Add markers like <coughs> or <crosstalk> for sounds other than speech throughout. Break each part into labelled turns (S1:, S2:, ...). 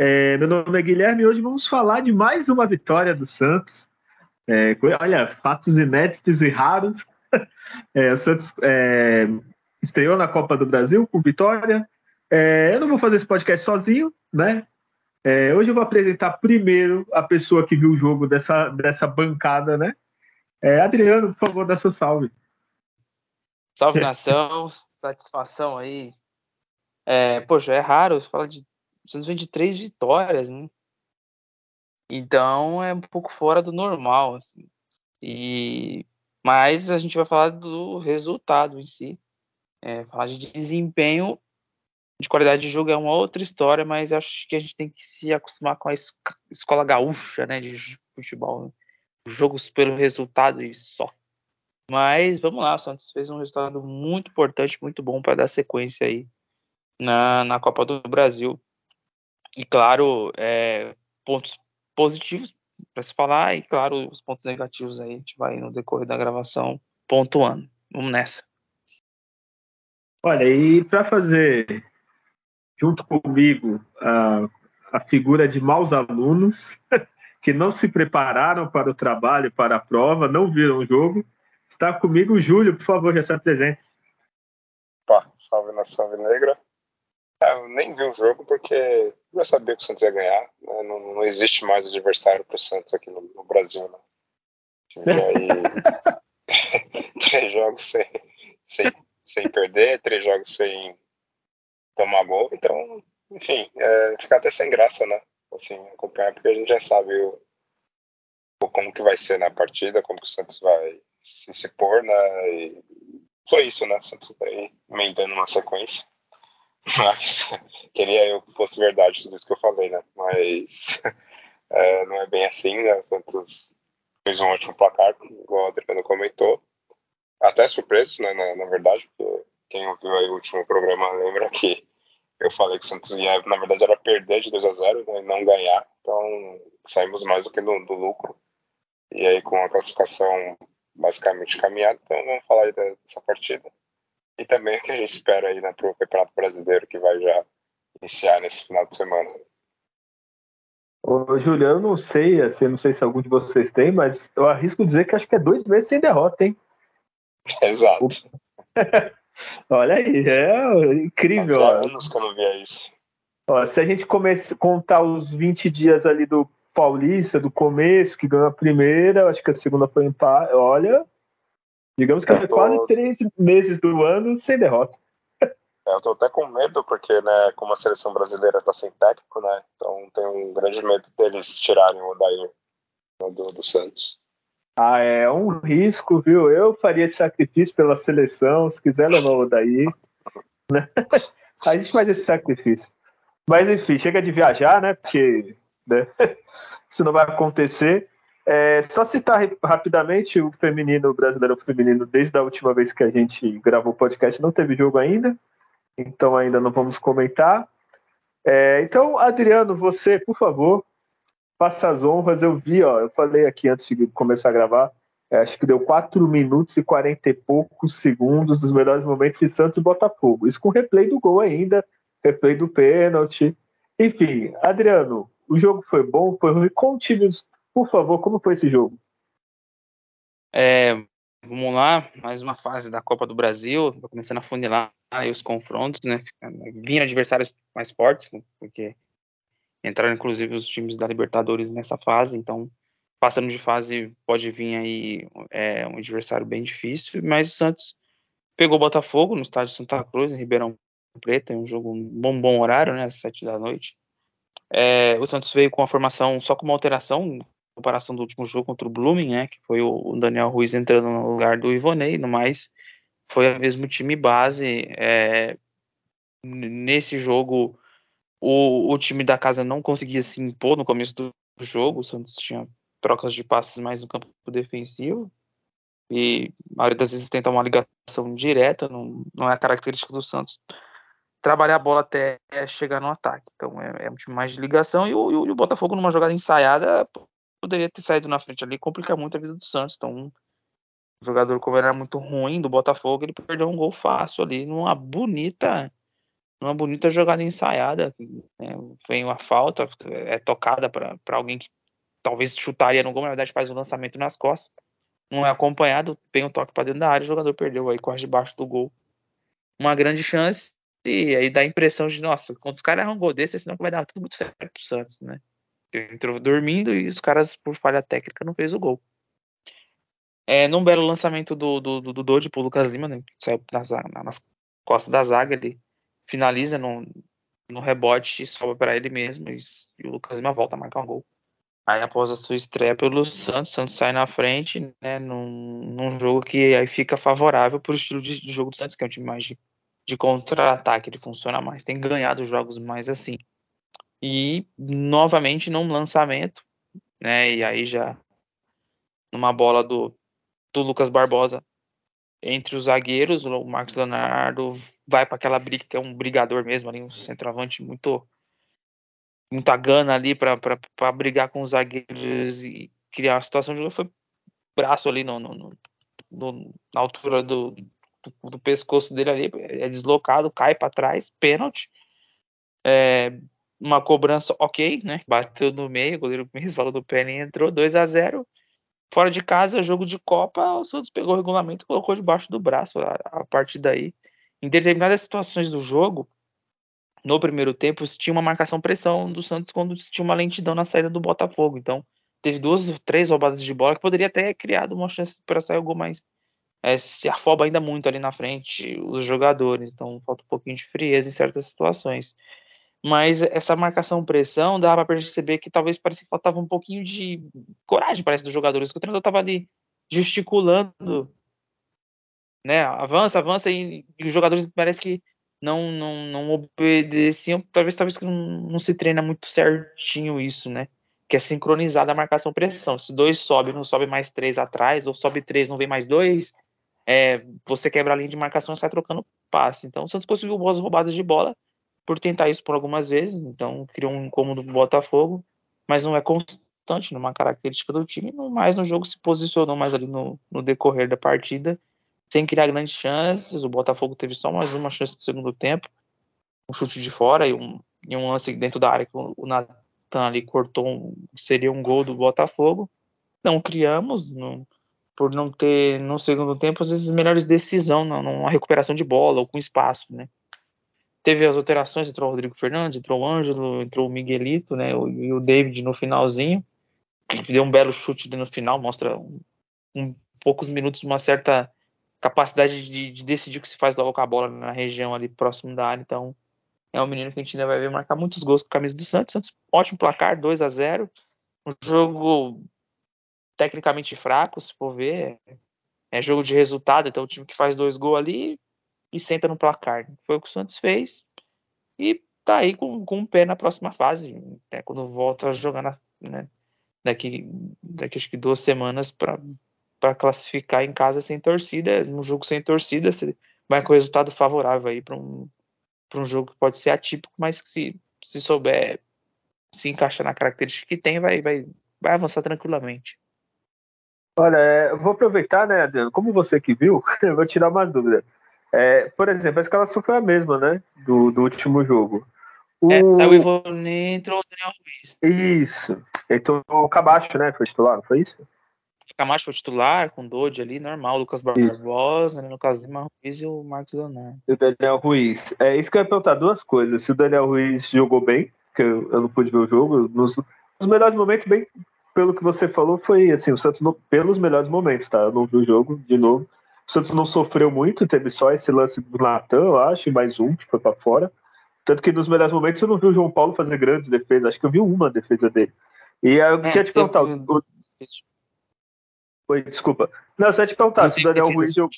S1: É, meu nome é Guilherme e hoje vamos falar de mais uma vitória do Santos. É, olha, fatos inéditos e raros. <laughs> É, o Santos é, estreou na Copa do Brasil com vitória. É, eu não vou fazer esse podcast sozinho, né? É, hoje eu vou apresentar primeiro a pessoa que viu o jogo dessa, dessa bancada, né? Adriano, por favor, dá seu salve.
S2: Salve nação, satisfação aí. É, poxa, é raro, você fala de. Vocês vêm de três vitórias, né? Então é um pouco fora do normal, assim. E mas a gente vai falar do resultado em si. É, falar de desempenho, de qualidade de jogo é uma outra história, mas acho que a gente tem que se acostumar com a escola gaúcha, né, de futebol. Né? jogos pelo resultado e só. Mas vamos lá, o Santos fez um resultado muito importante, muito bom para dar sequência aí na, na Copa do Brasil. E claro, é, pontos positivos para se falar, e claro, os pontos negativos aí a gente vai no decorrer da gravação pontuando. Vamos nessa.
S1: Olha, e para fazer junto comigo a, a figura de maus alunos, <laughs> que não se prepararam para o trabalho, para a prova, não viram o jogo. Está comigo o Júlio, por favor, já se apresente.
S3: Opa, salve nação negra. É, eu nem vi o jogo porque eu sabia que o Santos ia ganhar. Né? Não, não, existe mais adversário para o Santos aqui no, no Brasil. Né? E aí, <laughs> três jogos sem, sem, sem perder, três jogos sem tomar gol. Então, enfim, é, fica até sem graça, né? assim, acompanhar, porque a gente já sabe o, o, como que vai ser na partida, como que o Santos vai se, se pôr, né? E foi isso, né? O Santos vai emendando uma sequência. Mas <laughs> queria eu que fosse verdade tudo isso que eu falei, né? Mas <laughs> é, não é bem assim, né? O Santos fez um ótimo placar, igual o Adriano comentou. Até surpreso, né? Na, na verdade, porque quem ouviu aí o último programa lembra que eu falei que o Santos ia, na verdade, era perder de 2 a 0 né, e não ganhar. Então, saímos mais do que do, do lucro. E aí, com a classificação basicamente caminhada, então vamos falar aí dessa partida. E também o que a gente espera aí né, para o Campeonato Brasileiro, que vai já iniciar nesse final de semana.
S1: Ô, Juliano, eu não sei, assim, não sei se algum de vocês tem, mas eu arrisco dizer que acho que é dois meses sem derrota, hein? <laughs>
S3: Exato. <laughs>
S1: Olha aí, é incrível.
S3: Há anos que eu não via isso.
S1: Ó, se a gente começa contar os 20 dias ali do Paulista, do começo, que ganhou a primeira, acho que a segunda foi empate. Olha, digamos que é tô... quase três meses do ano sem derrota.
S3: É, eu tô até com medo, porque, né, como a seleção brasileira tá sem técnico, né, então tenho um grande medo deles tirarem o Odair do, do Santos.
S1: Ah, é um risco, viu? Eu faria esse sacrifício pela seleção, se quiser levar o daí. Né? <laughs> A gente faz esse sacrifício. Mas enfim, chega de viajar, né? Porque né? <laughs> isso não vai acontecer. É, só citar rapidamente o feminino, o brasileiro feminino, desde a última vez que a gente gravou o podcast, não teve jogo ainda, então ainda não vamos comentar. É, então, Adriano, você, por favor, faça as honras. Eu vi, ó, eu falei aqui antes de começar a gravar, é, acho que deu 4 minutos e 40 e poucos segundos dos melhores momentos de Santos e Botafogo. Isso com replay do gol ainda, replay do pênalti. Enfim, Adriano, o jogo foi bom, foi ruim. Conte-nos, por favor, como foi esse jogo?
S2: É, vamos lá, mais uma fase da Copa do Brasil, começando a funilar aí os confrontos, né? Vinha adversários mais fortes, porque Entraram inclusive os times da Libertadores nessa fase, então passando de fase pode vir aí é, um adversário bem difícil, mas o Santos pegou o Botafogo no estádio Santa Cruz, em Ribeirão Preto, é um jogo um bom, bom horário, né, às sete da noite. É, o Santos veio com a formação só com uma alteração, comparação do último jogo contra o Blooming, né, que foi o, Daniel Ruiz entrando no lugar do Ivonei, no mais foi o mesmo time base. É, nesse jogo o, o time da casa não conseguia se impor no começo do jogo. O Santos tinha trocas de passes mais no campo defensivo. E a maioria das vezes tenta uma ligação direta, não, não é a característica do Santos trabalhar a bola até chegar no ataque. Então é, é um time mais de ligação e o, e o, Botafogo numa jogada ensaiada poderia ter saído na frente ali complicar muito a vida do Santos. Então um jogador como era muito ruim do Botafogo, ele perdeu um gol fácil ali numa bonita numa bonita jogada ensaiada. Né? Vem uma falta, é tocada para alguém que talvez chutaria no gol, na verdade faz o lançamento nas costas. Não é acompanhado, tem um toque para dentro da área, o jogador perdeu aí, corre debaixo do gol. Uma grande chance e aí dá a impressão de, nossa, quando os caras erram um gol desse, senão vai dar tudo muito certo pro Santos, né? Entrou dormindo e os caras, por falha técnica, não fez o gol. É, num belo lançamento do, do, do, do pro Lucas Lima, né? Saiu nas, nas costas da zaga, ele finaliza no, no rebote e sobe para ele mesmo. E, e, o Lucas Lima volta a marcar um gol. Aí após a sua estreia pelo Santos, o Santos sai na frente, né? Num, num jogo que aí fica favorável pro estilo de, de jogo do Santos, que é um time mais de de contra-ataque, ele funciona mais. Tem ganhado jogos mais assim. E novamente num lançamento, né? E aí já numa bola do, do Lucas Barbosa entre os zagueiros, o Marcos Leonardo vai para aquela briga que é um brigador mesmo ali, um centroavante muito muita gana ali para brigar com os zagueiros e criar a situação de foi braço ali no, no, no, na altura do, do, do pescoço dele ali, é deslocado, cai para trás, pênalti. É, uma cobrança ok, né? Bateu no meio, o goleiro resvalou do pé e entrou, 2 a 0 Fora de casa, jogo de Copa, o Santos pegou o regulamento e colocou debaixo do braço a, a partir daí. Em determinadas situações do jogo, no primeiro tempo, tinha uma marcação-pressão do Santos quando tinha uma lentidão na saída do Botafogo. Então, teve duas, três roubadas de bola que poderia ter criado uma chance para sair o gol mais, é, se afoba ainda muito ali na frente os jogadores, então falta um pouquinho de frieza em certas situações. Mas essa marcação-pressão dava para perceber que talvez parecia que faltava um pouquinho de coragem, parece, dos jogadores, que o treinador estava ali gesticulando, né? Avança, avança, e, e, os jogadores parece que não, não, não obedeciam, talvez, talvez que não, não se treina muito certinho isso, né? que é sincronizada a marcação-pressão. Se dois sobe, não sobe mais três atrás, ou sobe três, não vem mais dois, é, você quebra a linha de marcação e sai trocando passe. Então o Santos conseguiu boas roubadas de bola por tentar isso por algumas vezes, então criou um incômodo do Botafogo, mas não é constante numa característica do time, mais no jogo se posicionou mais ali no, no decorrer da partida, sem criar grandes chances, o Botafogo teve só mais uma chance no segundo tempo, um chute de fora e um, e um lance dentro da área que o, Natan ali cortou, um, seria um gol do Botafogo, não criamos, não por não ter no segundo tempo às vezes melhores decisão numa recuperação de bola ou com espaço, né? Teve as alterações, entrou o Rodrigo Fernandes, entrou o Ângelo, entrou o Miguelito, né? E o David no finalzinho. Deu um belo chute no final, mostra um, um poucos minutos uma certa capacidade de, de, decidir o que se faz logo com a bola na região ali próximo da área. Então, é um menino que a gente ainda vai ver marcar muitos gols com a camisa do Santos. Santos ótimo placar, 2 a 0 Um jogo tecnicamente fraco, se for ver. É jogo de resultado, então o time que faz dois gols ali e senta no placar. Foi o que o Santos fez e tá aí com, com um pé na próxima fase, né, quando volta a jogar na, né, daqui, daqui acho que duas semanas para classificar em casa sem torcida. No jogo sem torcida, você vai com resultado favorável aí para um, um jogo que pode ser atípico, mas que se, se souber se encaixar na característica que tem, vai, vai, vai avançar tranquilamente.
S1: Olha, é, eu vou aproveitar, né, Adriano? Como você que viu, <laughs> eu vou tirar umas dúvidas. É, por exemplo, a escalação foi a mesma, né? Do, do último jogo.
S2: O... É, saiu o Ivone entrou o Daniel
S1: Ruiz. Isso. Então o Camacho, né? Foi titular, não foi isso?
S2: O Camacho foi titular, com o Dodge ali, normal. Lucas Barbosa, né, Lucas Lima Ruiz e o Marcos Leonardo.
S1: E o Daniel Ruiz. É isso que eu ia perguntar duas coisas. Se o Daniel Ruiz jogou bem, que eu, eu não pude ver o jogo, nos, nos melhores momentos, bem pelo que você falou, foi assim, o Santos não, pelos melhores momentos, tá? Eu não vi o jogo de novo. O Santos não sofreu muito, teve só esse lance do Natan, eu acho, e mais um que foi para fora. Tanto que nos melhores momentos eu não vi o João Paulo fazer grandes defesas, acho que eu vi uma defesa dele. E eu é, queria te perguntar. O... Oi, desculpa. Não, só te perguntar se o Daniel Ruiz jogou.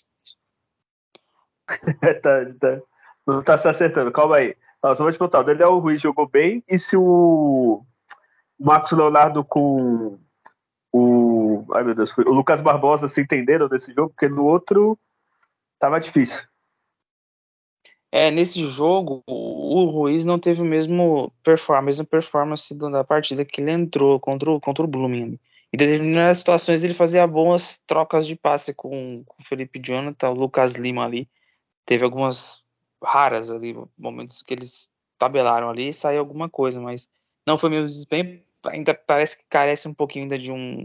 S1: <laughs> tá, tá, não tá se acertando, calma aí. Não, só vou te perguntar, o Daniel Ruiz jogou bem e se o Marcos Leonardo com o. Ai meu Deus, o Lucas Barbosa se entenderam nesse jogo, porque no outro tava difícil.
S2: É, nesse jogo, o Ruiz não teve o mesmo performance, a mesma performance da partida que ele entrou contra o, contra o Blooming. Em determinadas situações ele fazia boas trocas de passe com, com o Felipe Jonathan, o Lucas Lima ali. Teve algumas raras ali, momentos que eles tabelaram ali e saiu alguma coisa, mas não foi mesmo desempenho. Ainda parece que carece um pouquinho ainda de um,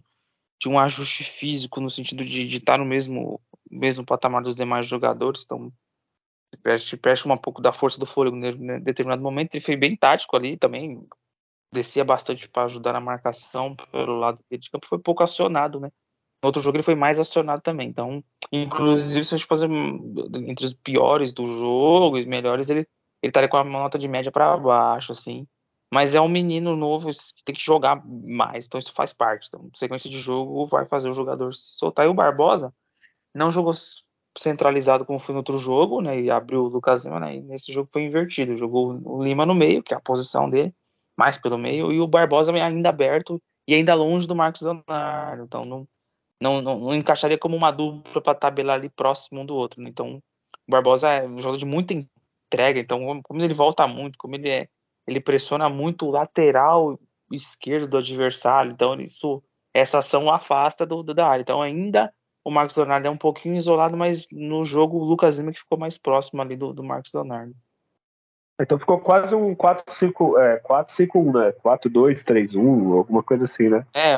S2: de um ajuste físico no sentido de, de estar no mesmo, mesmo patamar dos demais jogadores. Então te presta um pouco da força do fôlego em determinado momento. Ele foi bem tático ali também, descia bastante para ajudar na marcação pelo lado de campo, foi pouco acionado, né? No outro jogo ele foi mais acionado também. Então, inclusive, se a gente fazer entre os piores do jogo e os melhores, ele, ele estaria com a nota de média para baixo, assim. Mas é um menino novo que tem que jogar mais, então isso faz parte. Então, sequência de jogo vai fazer o jogador se soltar. E o Barbosa não jogou centralizado como foi no outro jogo, né? E abriu o Lucas Lima, né? E nesse jogo foi invertido. Jogou o Lima no meio, que é a posição dele, mais pelo meio, e o Barbosa ainda aberto e ainda longe do Marcos Leonardo. Então não, não, não, não encaixaria como uma dupla para tabelar ali próximo um do outro. Né? Então o Barbosa é um jogador de muita entrega. Então, como ele volta muito, como ele é, ele pressiona muito o lateral esquerdo do adversário. Então, isso, essa ação afasta do, do da área. Então, ainda o Marcos Leonardo é um pouquinho isolado, mas no jogo o Lucas Lima que ficou mais próximo ali do, do Marcos Leonardo.
S1: Então ficou quase um 4-5, é, 4-5-1, né? 4-2-3-1, alguma coisa assim, né?
S2: É.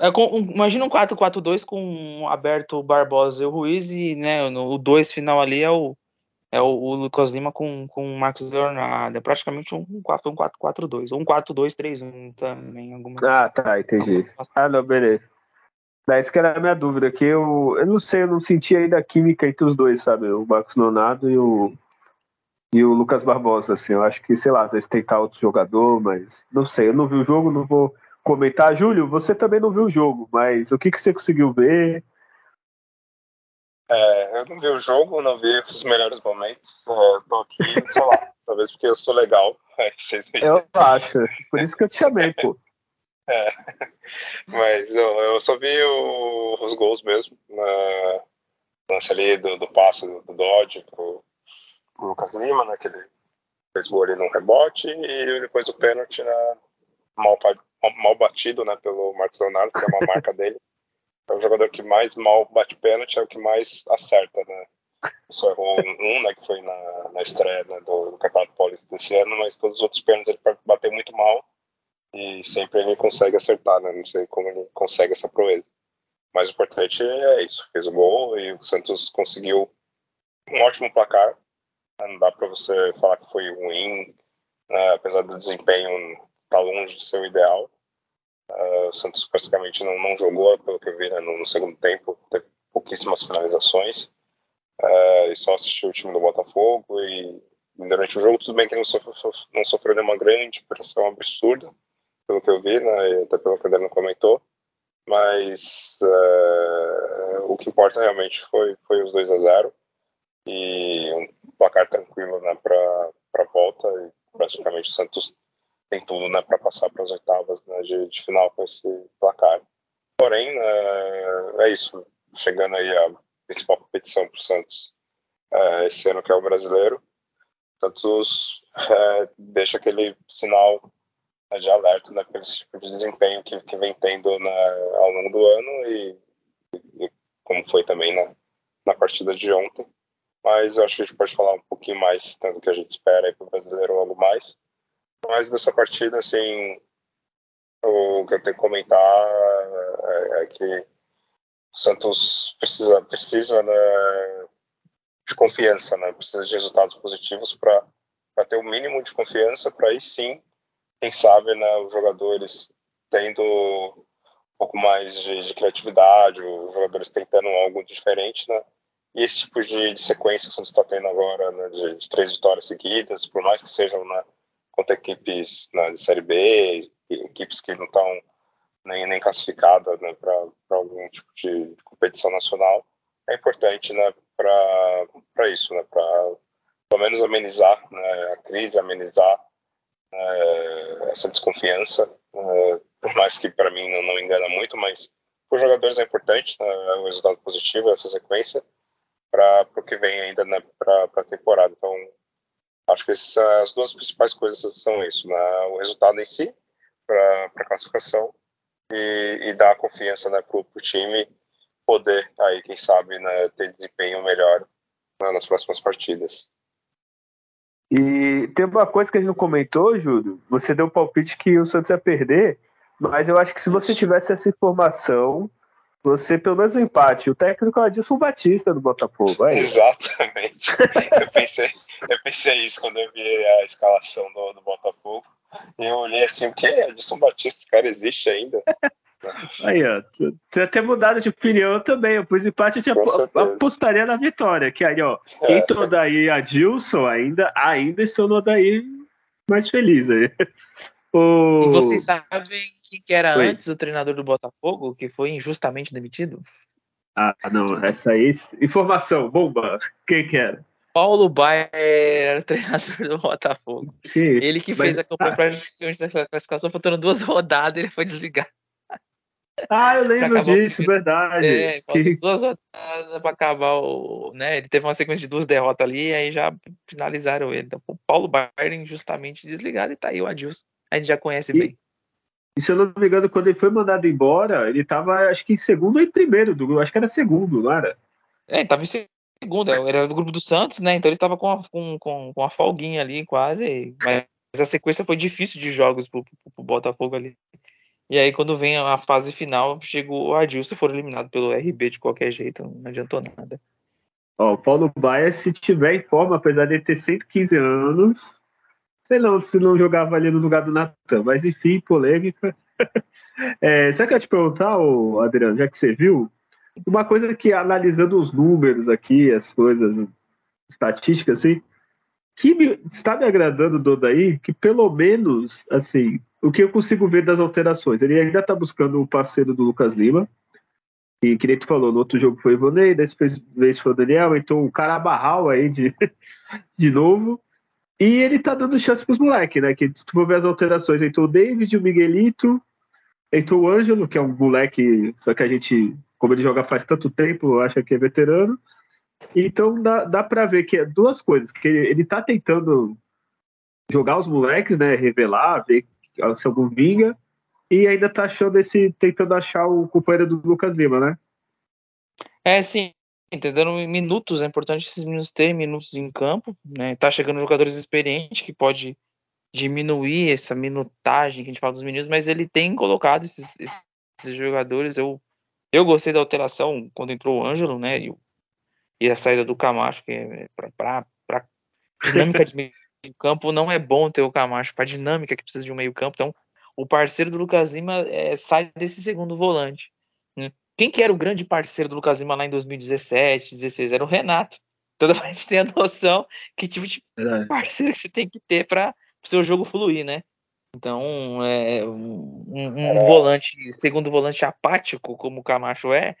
S2: é com, um, imagina um 4-4-2 com aberto Barbosa e o Ruiz e né, no, o 2 final ali é o, é o, o, Lucas Lima com, com o Marcos Leonardo. É praticamente um 4-4-2. Um 4-2-3-1 também. Algumas,
S1: ah, tá, entendi. Ah, não, beleza. Essa que era a minha dúvida, que eu, eu não sei, eu não senti ainda a química entre os dois, sabe? O Marcos Leonardo e o, e o Lucas Barbosa, assim. Eu acho que, sei lá, às vezes tentar outro jogador, mas não sei, eu não vi o jogo, não vou comentar. Júlio, você também não viu o jogo, mas o que, que você conseguiu ver?
S3: É, eu não vi o jogo, não vi os melhores momentos. É, tô aqui, sei lá, <laughs> talvez porque eu sou legal. É,
S1: eu acho, por isso que eu te chamei, pô.
S3: É. <laughs> Mas eu, eu só vi o, os gols mesmo. Na, lance ali do, do passe do, do Dodge pro, pro Lucas Lima, né? Que ele fez gol ali num rebote e depois o pênalti na, mal, mal batido né, pelo Marcos Leonardo, que é uma marca <laughs> dele. É o jogador que mais mal bate pênalti, é o que mais acerta, né? Só errou um, né, que foi na, na estreia né, do, do Campeonato Paulista desse ano, mas todos os outros pênaltis ele bateu muito mal e sempre ele consegue acertar, né? Não sei como ele consegue essa proeza. Mas o importante é isso, fez o gol e o Santos conseguiu um ótimo placar. Não dá para você falar que foi ruim, né? apesar do desempenho estar tá longe de ser o ideal. Uh, o Santos praticamente não, não jogou, pelo que eu vi, né? no, no, segundo tempo, teve pouquíssimas finalizações. Uh, e só assistiu o time do Botafogo e durante o jogo tudo bem que não sofreu, não sofreu nenhuma grande pressão absurda, pelo que eu vi, né, até pelo que o Adriano comentou. Mas uh, o que importa realmente foi, foi os 2 a 0 e um placar tranquilo né, para a volta. E praticamente o Santos tem tudo né, para passar para as oitavas né, de, de, final com esse placar. Porém, uh, é isso. Chegando aí a principal competição para o Santos uh, esse ano, que é o brasileiro, Santos deixa aquele sinal de alerta né, pelo tipo de desempenho que, que vem tendo na, ao longo do ano e, e como foi também na, na partida de ontem. Mas eu acho que a gente pode falar um pouquinho mais tanto que a gente espera para o brasileiro logo mais. Mas dessa partida, assim, o que eu tenho que comentar é, é que o Santos precisa, precisa né, de confiança, né? precisa de resultados positivos para ter o mínimo de confiança para aí sim quem sabe, né, os jogadores tendo um pouco mais de, de criatividade, os jogadores tentando algo diferente, né? E esse tipo de, de sequência que você está tendo agora, né, de, de, três vitórias seguidas, por mais que sejam né, contra equipes né, de Série B, equipes que não estão nem, nem classificadas né, para algum tipo de competição nacional, é importante né, para isso, né, para pelo menos amenizar né, a crise, amenizar é, essa desconfiança Uh, por mais que para mim não, não, engana muito, mas para os jogadores é importante né, o resultado positivo, essa sequência, para o que vem ainda né, para a temporada. Então, acho que essas, as duas principais coisas são isso: né, o resultado em si, para a classificação, e, e, dar confiança né, para o time poder, aí, quem sabe, né, ter desempenho melhor né, nas próximas partidas.
S1: E tem uma coisa que a gente não comentou, Júlio. Você deu um palpite que o Santos ia perder, mas eu acho que se você tivesse essa informação, você pelo menos um empate. O técnico é o Adilson Batista do Botafogo. É
S3: Exatamente. <laughs> eu, pensei, eu pensei isso quando eu vi a escalação do, do Botafogo. E eu olhei assim, o que? Adilson Batista, esse cara existe ainda? <laughs>
S1: Aí, ó. Você até mudado de opinião também. Eu pus empate, eu apostaria na vitória. Que aí, ó. É. Entrou daí Adilson, ainda, ainda estou no daí mais feliz aí. <laughs>
S2: O... E vocês sabem quem que era Oi. antes o treinador do Botafogo, que foi injustamente demitido?
S1: Ah, não, essa aí. Informação, bomba. Quem que era?
S2: Paulo Baier era o treinador do Botafogo. Sim, ele que mas... fez a campanha ah. praticamente da classificação, faltando duas <laughs> rodadas, ele foi desligado.
S1: Ah, eu lembro disso, verdade. É,
S2: que... duas rodadas para acabar o. Né, ele teve uma sequência de duas derrotas ali, e aí já finalizaram ele. Então, o Paulo Baier injustamente desligado e tá aí o Adilson. A gente já conhece
S1: e,
S2: bem.
S1: E se eu não me engano, quando ele foi mandado embora, ele tava, acho que em segundo ou em primeiro do grupo. Acho que era segundo, não era?
S2: É, ele tava em segundo. Ele era do grupo do Santos, né? Então ele tava com, a, com, com, com a folguinha ali, quase. Mas a sequência foi difícil de jogos pro, pro, pro Botafogo ali. E aí, quando vem a fase final, chegou o Adilson, foram eliminados pelo RB de qualquer jeito, não adiantou nada.
S1: Ó, o Paulo Baia, se tiver em forma, apesar de ter 115 anos, sei não se não jogava ali no lugar do Natan, mas enfim, polêmica. <laughs> é, sabe que eu ia te perguntar, Adriano, já que você viu, uma coisa que analisando os números aqui, as coisas, estatísticas, assim, que me, está me agradando do daí, que pelo menos, assim, o que eu consigo ver das alterações? Ele ainda está buscando o parceiro do Lucas Lima, e que nem tu falou, no outro jogo foi o Ivonei, dessa vez foi o Daniel, então o cara barral aí de, <laughs> de novo. E ele tá dando chance pros moleques, né? Que se tu for ver as alterações, entrou o David, o Miguelito, entrou o Ângelo, que é um moleque, só que a gente, como ele joga faz tanto tempo, acha que é veterano. Então dá, dá pra ver que é duas coisas, que ele, ele tá tentando jogar os moleques, né? Revelar, ver se algum vinga, e ainda tá achando esse, tentando achar o companheiro do Lucas Lima, né?
S2: É, sim, entendendo minutos, é importante esses meninos terem minutos em campo, né? Tá chegando jogadores experientes que pode diminuir essa minutagem que a gente fala dos meninos, mas ele tem colocado esses, esses jogadores. Eu, eu gostei da alteração quando entrou o Ângelo, né? E, e a saída do Camacho, que é para dinâmica de meio campo não é bom ter o Camacho para dinâmica que precisa de um meio campo. Então, o parceiro do Lucas Lima é, sai desse segundo volante. Né? Quem que era o grande parceiro do Lucas Lima lá em 2017, 2016? Era o Renato. Toda a gente tem a noção que tipo de parceiro que você tem que ter para o seu jogo fluir, né? Então, é, um, um volante, segundo volante apático, como o Camacho é,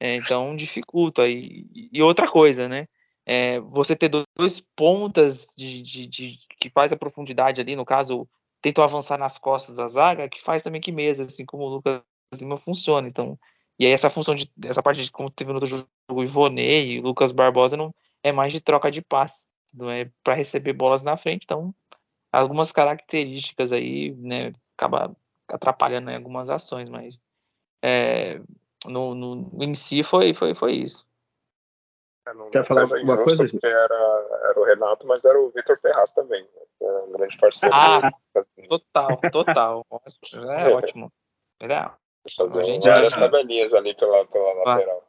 S2: é então dificulta. E, e outra coisa, né? é, você ter dois pontas de, de, de, que faz a profundidade ali, no caso, tentam avançar nas costas da zaga, que faz também que mesa, assim como o Lucas Lima funciona. Então, e aí essa função de essa parte de como teve no outro jogo o Ivonei e o Lucas Barbosa não é mais de troca de passe, não é para receber bolas na frente. Então, algumas características aí, né, acaba atrapalhando em algumas ações, mas é, no, no, em si foi, foi, foi isso.
S3: É, não, Quer falar alguma coisa? Porque era, era o Renato, mas era o Vitor Ferraz também, né? É um grande parceiro.
S2: Ah, total, total. <laughs> É ótimo.
S3: Legal. Fazer várias já... tabelinhas ali pela, pela lateral.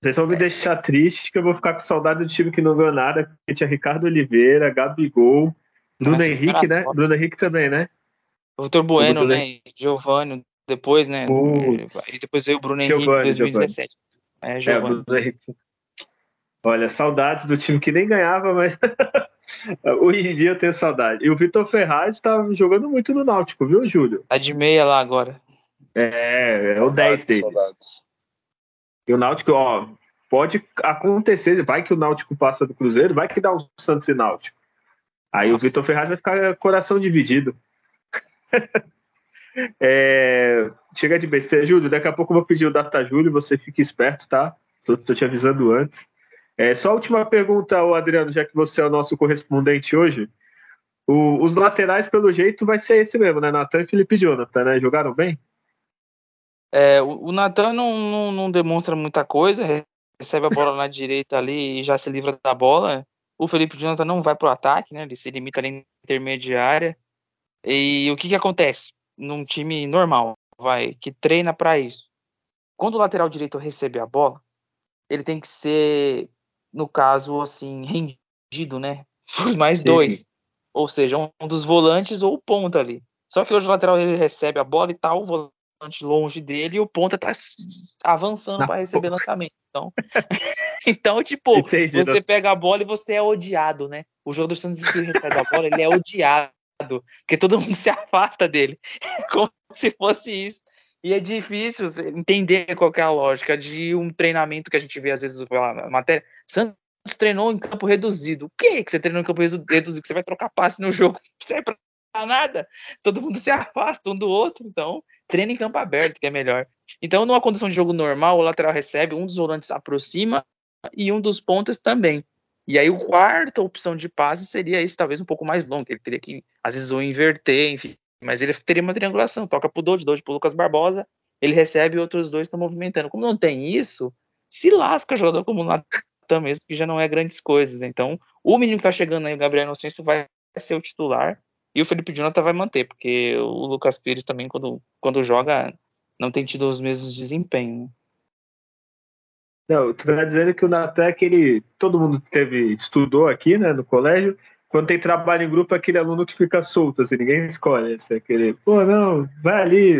S1: Vocês vão me deixar triste que eu vou ficar com saudade do time que não ganhou nada, porque tinha Ricardo Oliveira, Gabigol, Bruno Henrique, né? Bruno Henrique também, né?
S2: Vitor Bueno, né? Giovanni, depois, né? E depois veio o Bruno Henrique em 2017. Giovani. É, Giovanni. É, Bruno Henrique
S1: Olha, saudades do time que nem ganhava, mas <laughs> hoje em dia eu tenho saudade. E o Vitor Ferraz está jogando muito no Náutico, viu, Júlio?
S2: Tá de meia lá agora.
S1: É, é o 10 deles. Saudades. E o Náutico, ó, pode acontecer, vai que o Náutico passa do Cruzeiro, vai que dá o Santos e Náutico. Aí Nossa. o Vitor Ferraz vai ficar coração dividido. <laughs> é, chega de besteira. Júlio, daqui a pouco eu vou pedir o Data Júlio, você fique esperto, tá? Tô, tô te avisando antes. É, só a última pergunta, Adriano, já que você é o nosso correspondente hoje. O, os laterais, pelo jeito, vai ser esse mesmo, né? Natan e Felipe Jonathan, né? Jogaram bem?
S2: É, o, o Natan não, não, não, demonstra muita coisa, recebe a bola na <laughs> direita ali e já se livra da bola. O Felipe Jonathan não vai pro ataque, né? Ele se limita ali na intermediária. E o que que acontece num time normal, vai, que treina para isso? Quando o lateral direito recebe a bola, ele tem que ser, no caso, assim, rendido, né? <laughs> Por mais Sim. dois. Ou seja, um dos volantes ou o ponta ali. Só que hoje o lateral ele recebe a bola e tá o volante longe dele e o ponta tá avançando para receber lançamento. Então, <laughs> então tipo, Entendi, você não. pega a bola e você é odiado, né? O jogador do Santos que recebe a bola, ele é odiado, porque todo mundo se afasta dele. <laughs> Como se fosse isso. E é difícil entender qual é a lógica de um treinamento que a gente vê às vezes pela matéria. Santos treinou em campo reduzido. O que que você treinou em campo reduzido? Você vai trocar passe no jogo? Não serve pra nada. Todo mundo <laughs> se afasta um do outro. Então, treina em campo aberto, que é melhor. Então, numa condição de jogo normal, o lateral recebe, um dos volantes aproxima e um dos pontas também. E aí, o quarta opção de passe seria esse, talvez um pouco mais longo. Ele teria que, às vezes, ou inverter, enfim. Mas ele teria uma triangulação. Toca pro Dodge, Dodge pro Lucas Barbosa. Ele recebe e outros dois estão movimentando. Como não tem isso, se lasca jogador como o Natan mesmo, que já não é grandes coisas. Então, o menino que tá chegando aí, o Gabriel Inocêncio, vai ser o titular. E o Felipe Jonathan vai manter, porque o Lucas Pires também, quando, quando joga, não tem tido os mesmos desempenhos. Né?
S1: Não, tu tá dizendo que o Natan é aquele. Todo mundo teve, estudou aqui, né, no colégio. Quando tem trabalho em grupo, é aquele aluno que fica solto, assim, ninguém escolhe. Assim, aquele, pô, não, vai ali,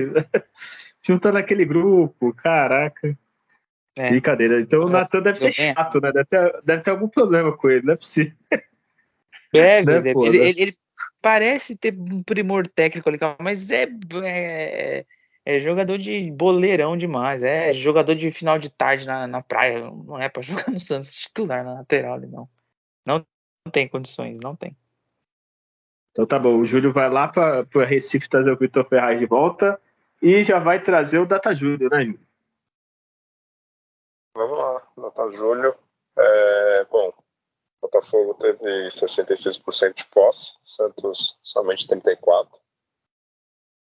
S1: <laughs> junta naquele grupo, caraca. É. Brincadeira. Então o Natan deve ser chato, né? Deve ter, deve ter algum problema com ele, não é possível.
S2: Deve, <laughs> né, deve. Ele, ele, ele, parece ter um primor técnico ali, mas é, é, é, jogador de boleirão demais. É jogador de final de tarde na, na praia. Não é para <laughs> jogar no Santos titular na lateral ali, não. Não, não tem condições, não tem.
S1: Então tá bom, o Júlio vai lá para Recife trazer o Vitor Ferraz de volta e já vai trazer o Data Júlio, né, Júlio?
S3: Vamos lá, Data Júlio. É, bom, Botafogo teve 66% de posse, Santos somente 34%.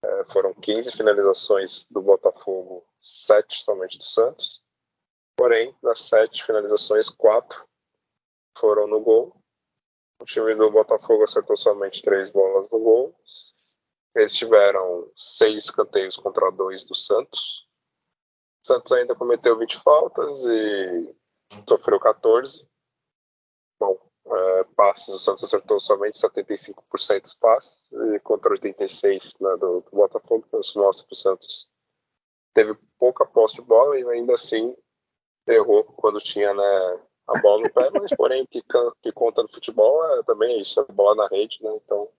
S3: É, foram 15 finalizações do Botafogo, 7 somente do Santos. Porém, das 7 finalizações, 4 foram no gol. O time do Botafogo acertou somente 3 bolas no gol. Eles tiveram 6 canteios contra 2 do Santos. O Santos ainda cometeu 20 faltas e sofreu 14. Bom, é, passes, o Santos acertou somente 75% dos passes, contra 86% né, do, do Botafogo, então isso mostra que o Santos teve pouca posse de bola e ainda assim errou quando tinha né, a bola no pé, mas porém o que, que, conta no futebol é também isso, a bola na rede, né? Então,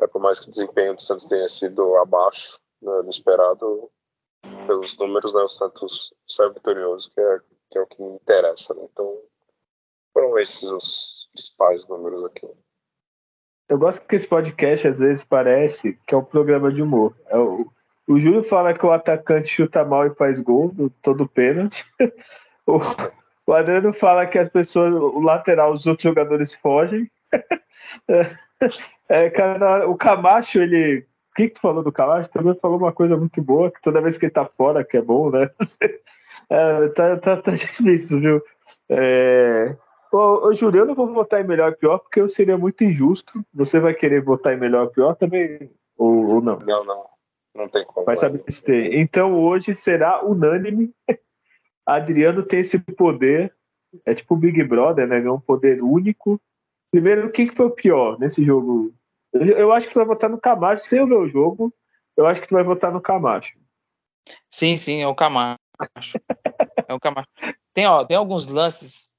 S3: é por mais que o desempenho do Santos tenha sido abaixo né, do esperado, pelos números, né, o Santos saiu vitorioso, que é, que é o que me interessa, né? Então, foram esses os principais números aqui.
S1: Eu gosto que esse podcast às vezes parece que é um programa de humor. É o, o Júlio fala que o atacante chuta mal e faz gol do todo pênalti. <laughs> o, o Adriano fala que as pessoas, o lateral, os outros jogadores fogem. <laughs> é, cara, o Camacho, ele. O que, que tu falou do Camacho? Também falou uma coisa muito boa, que toda vez que ele tá fora, que é bom, né? <laughs> É, tá, tá, tá difícil, viu? É, Ô, ô Júlio, eu não vou votar em melhor e pior porque eu seria muito injusto. Você vai querer votar em melhor e pior também? Ou, ou não?
S3: Não, não. Não tem como.
S1: Vai saber se tem. Então hoje será unânime. <laughs> Adriano tem esse poder. É tipo o Big Brother, né? É um poder único. Primeiro, o que, que foi o pior nesse jogo? Eu, eu acho que tu vai votar no Camacho. Sem eu ver o jogo, eu acho que tu vai votar no Camacho.
S2: Sim, sim, é o Camacho. é o Camacho. Tem, ó, tem alguns lances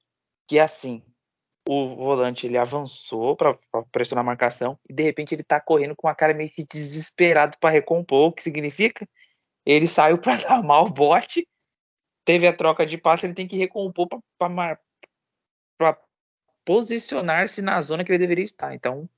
S2: que é assim, o volante ele avançou para pressionar a marcação e de repente ele tá correndo com a cara meio que desesperado para recompor, o que significa? Ele saiu <laughs> para dar mal o bote, teve a troca de passe, ele tem que recompor para posicionar-se na zona que ele deveria estar. Então,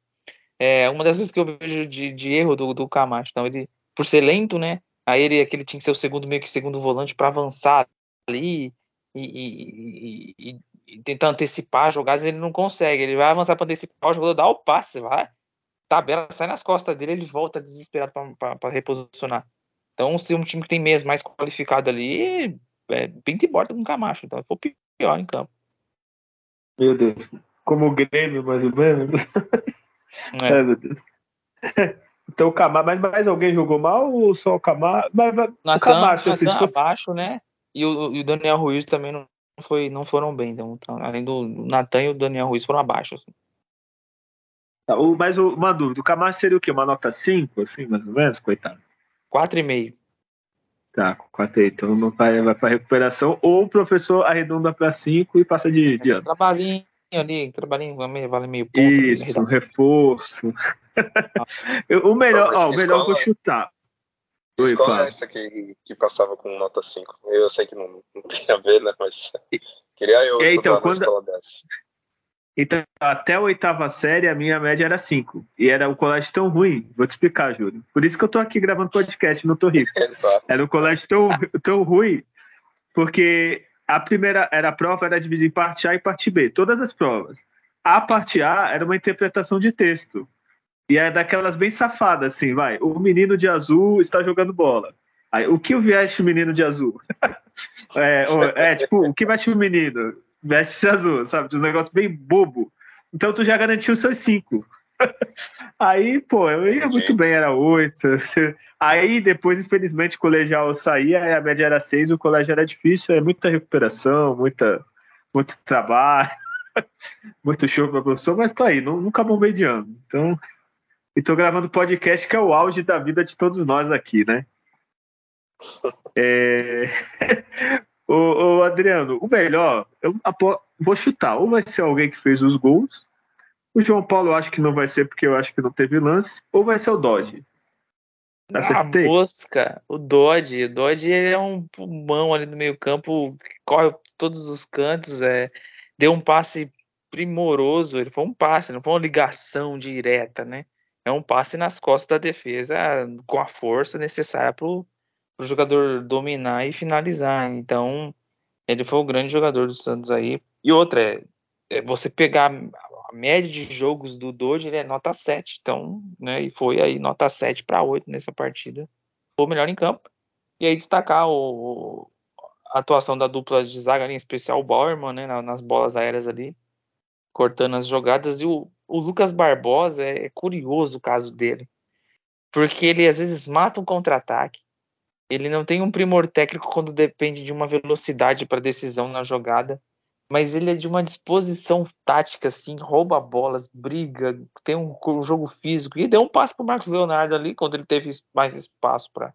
S2: é uma das coisas que eu vejo de, de erro do, do Camacho. Então, ele, por ser lento, né? Aí ele, aquele tinha que ser o segundo, meio que segundo volante para avançar ali e, e, e, e, tentar antecipar jogadas, ele não consegue. Ele vai avançar para antecipar, o jogador dá o passe, vai. Tabela sai nas costas dele, ele volta desesperado para reposicionar. Então, se um time que tem meias mais qualificado ali, é, pinta e borda com o Camacho. Então, foi pior em campo.
S1: Meu Deus. Como o Grêmio, mais ou menos. <laughs> É. Ai, meu Deus. <laughs> Então o Camacho, mas mais alguém jogou mal ou só o Camacho? Mas,
S2: Natan, o Camacho, assim, fosse... abaixo, né? E o, e o, Daniel Ruiz também não, foi, não foram bem. Então, então, além do Natan e o Daniel Ruiz foram abaixo. Assim.
S1: Tá, o, mas o, uma dúvida, o Camacho seria o quê? Uma nota 5, assim, mais ou menos, coitado?
S2: 4,5.
S1: Tá, 4,5. Então não vai, vai para recuperação, ou o professor arredonda para 5 e passa de, de ano.
S2: Trabalhinho ali, trabalhinho vale meio
S1: ponto. Isso, reforço. <laughs> o melhor, ó, o melhor eu vou chutar.
S3: Oi, escola é essa que, que passava com nota 5? Eu sei que não, não tem a ver, né? Mas <laughs> queria eu
S1: é, então, quando... escola dessa. Então, até a oitava série, a minha média era 5. E era um colégio tão ruim. Vou te explicar, Júlio. Por isso que eu tô aqui gravando podcast, não tô rico. <laughs> Era um colégio tão, tão ruim, porque a primeira era a prova era dividida em parte A e parte B, todas as provas. A parte A era uma interpretação de texto. E é daquelas bem safadas, assim, vai. O menino de azul está jogando bola. Aí, o que veste o menino de azul? <laughs> é, é, tipo, o que veste o menino? Veste azul, sabe? Um negócios bem bobo. Então tu já garantiu os seus cinco. <laughs> Aí, pô, eu ia muito bem, era oito. <laughs> Aí depois, infelizmente, o colegial saía, aí a média era seis, o colégio era difícil, é muita recuperação, muita, muito trabalho, muito show para professor, mas tô aí, nunca bombei de ano. Então, e tô gravando podcast que é o auge da vida de todos nós aqui, né? É... <laughs> ô, Adriano, o melhor, eu vou chutar, ou vai ser alguém que fez os gols, o João Paulo eu acho que não vai ser porque eu acho que não teve lance, ou vai ser o Dodge.
S2: Acertei. A mosca, o Dodge. O Dodge é um pulmão ali no meio campo, corre todos os cantos, é, deu um passe primoroso, ele foi um passe, não foi uma ligação direta, né? É um passe nas costas da defesa com a força necessária para o jogador dominar e finalizar. Então, ele foi o grande jogador do Santos aí. E outra, é, é você pegar a média de jogos do Doge, ele é nota 7. Então, né, e foi aí nota 7 para 8 nessa partida. Foi o melhor em campo. E aí destacar o, a atuação da dupla de zaga, em especial o Bauerman, né, nas bolas aéreas ali, cortando as jogadas. E o, o Lucas Barbosa é, é curioso o caso dele, porque ele às vezes mata um contra-ataque. Ele não tem um primor técnico quando depende de uma velocidade para decisão na jogada, mas ele é de uma disposição tática, assim, rouba bolas, briga, tem um, jogo físico e deu um passo para Marcos Leonardo ali quando ele teve mais espaço para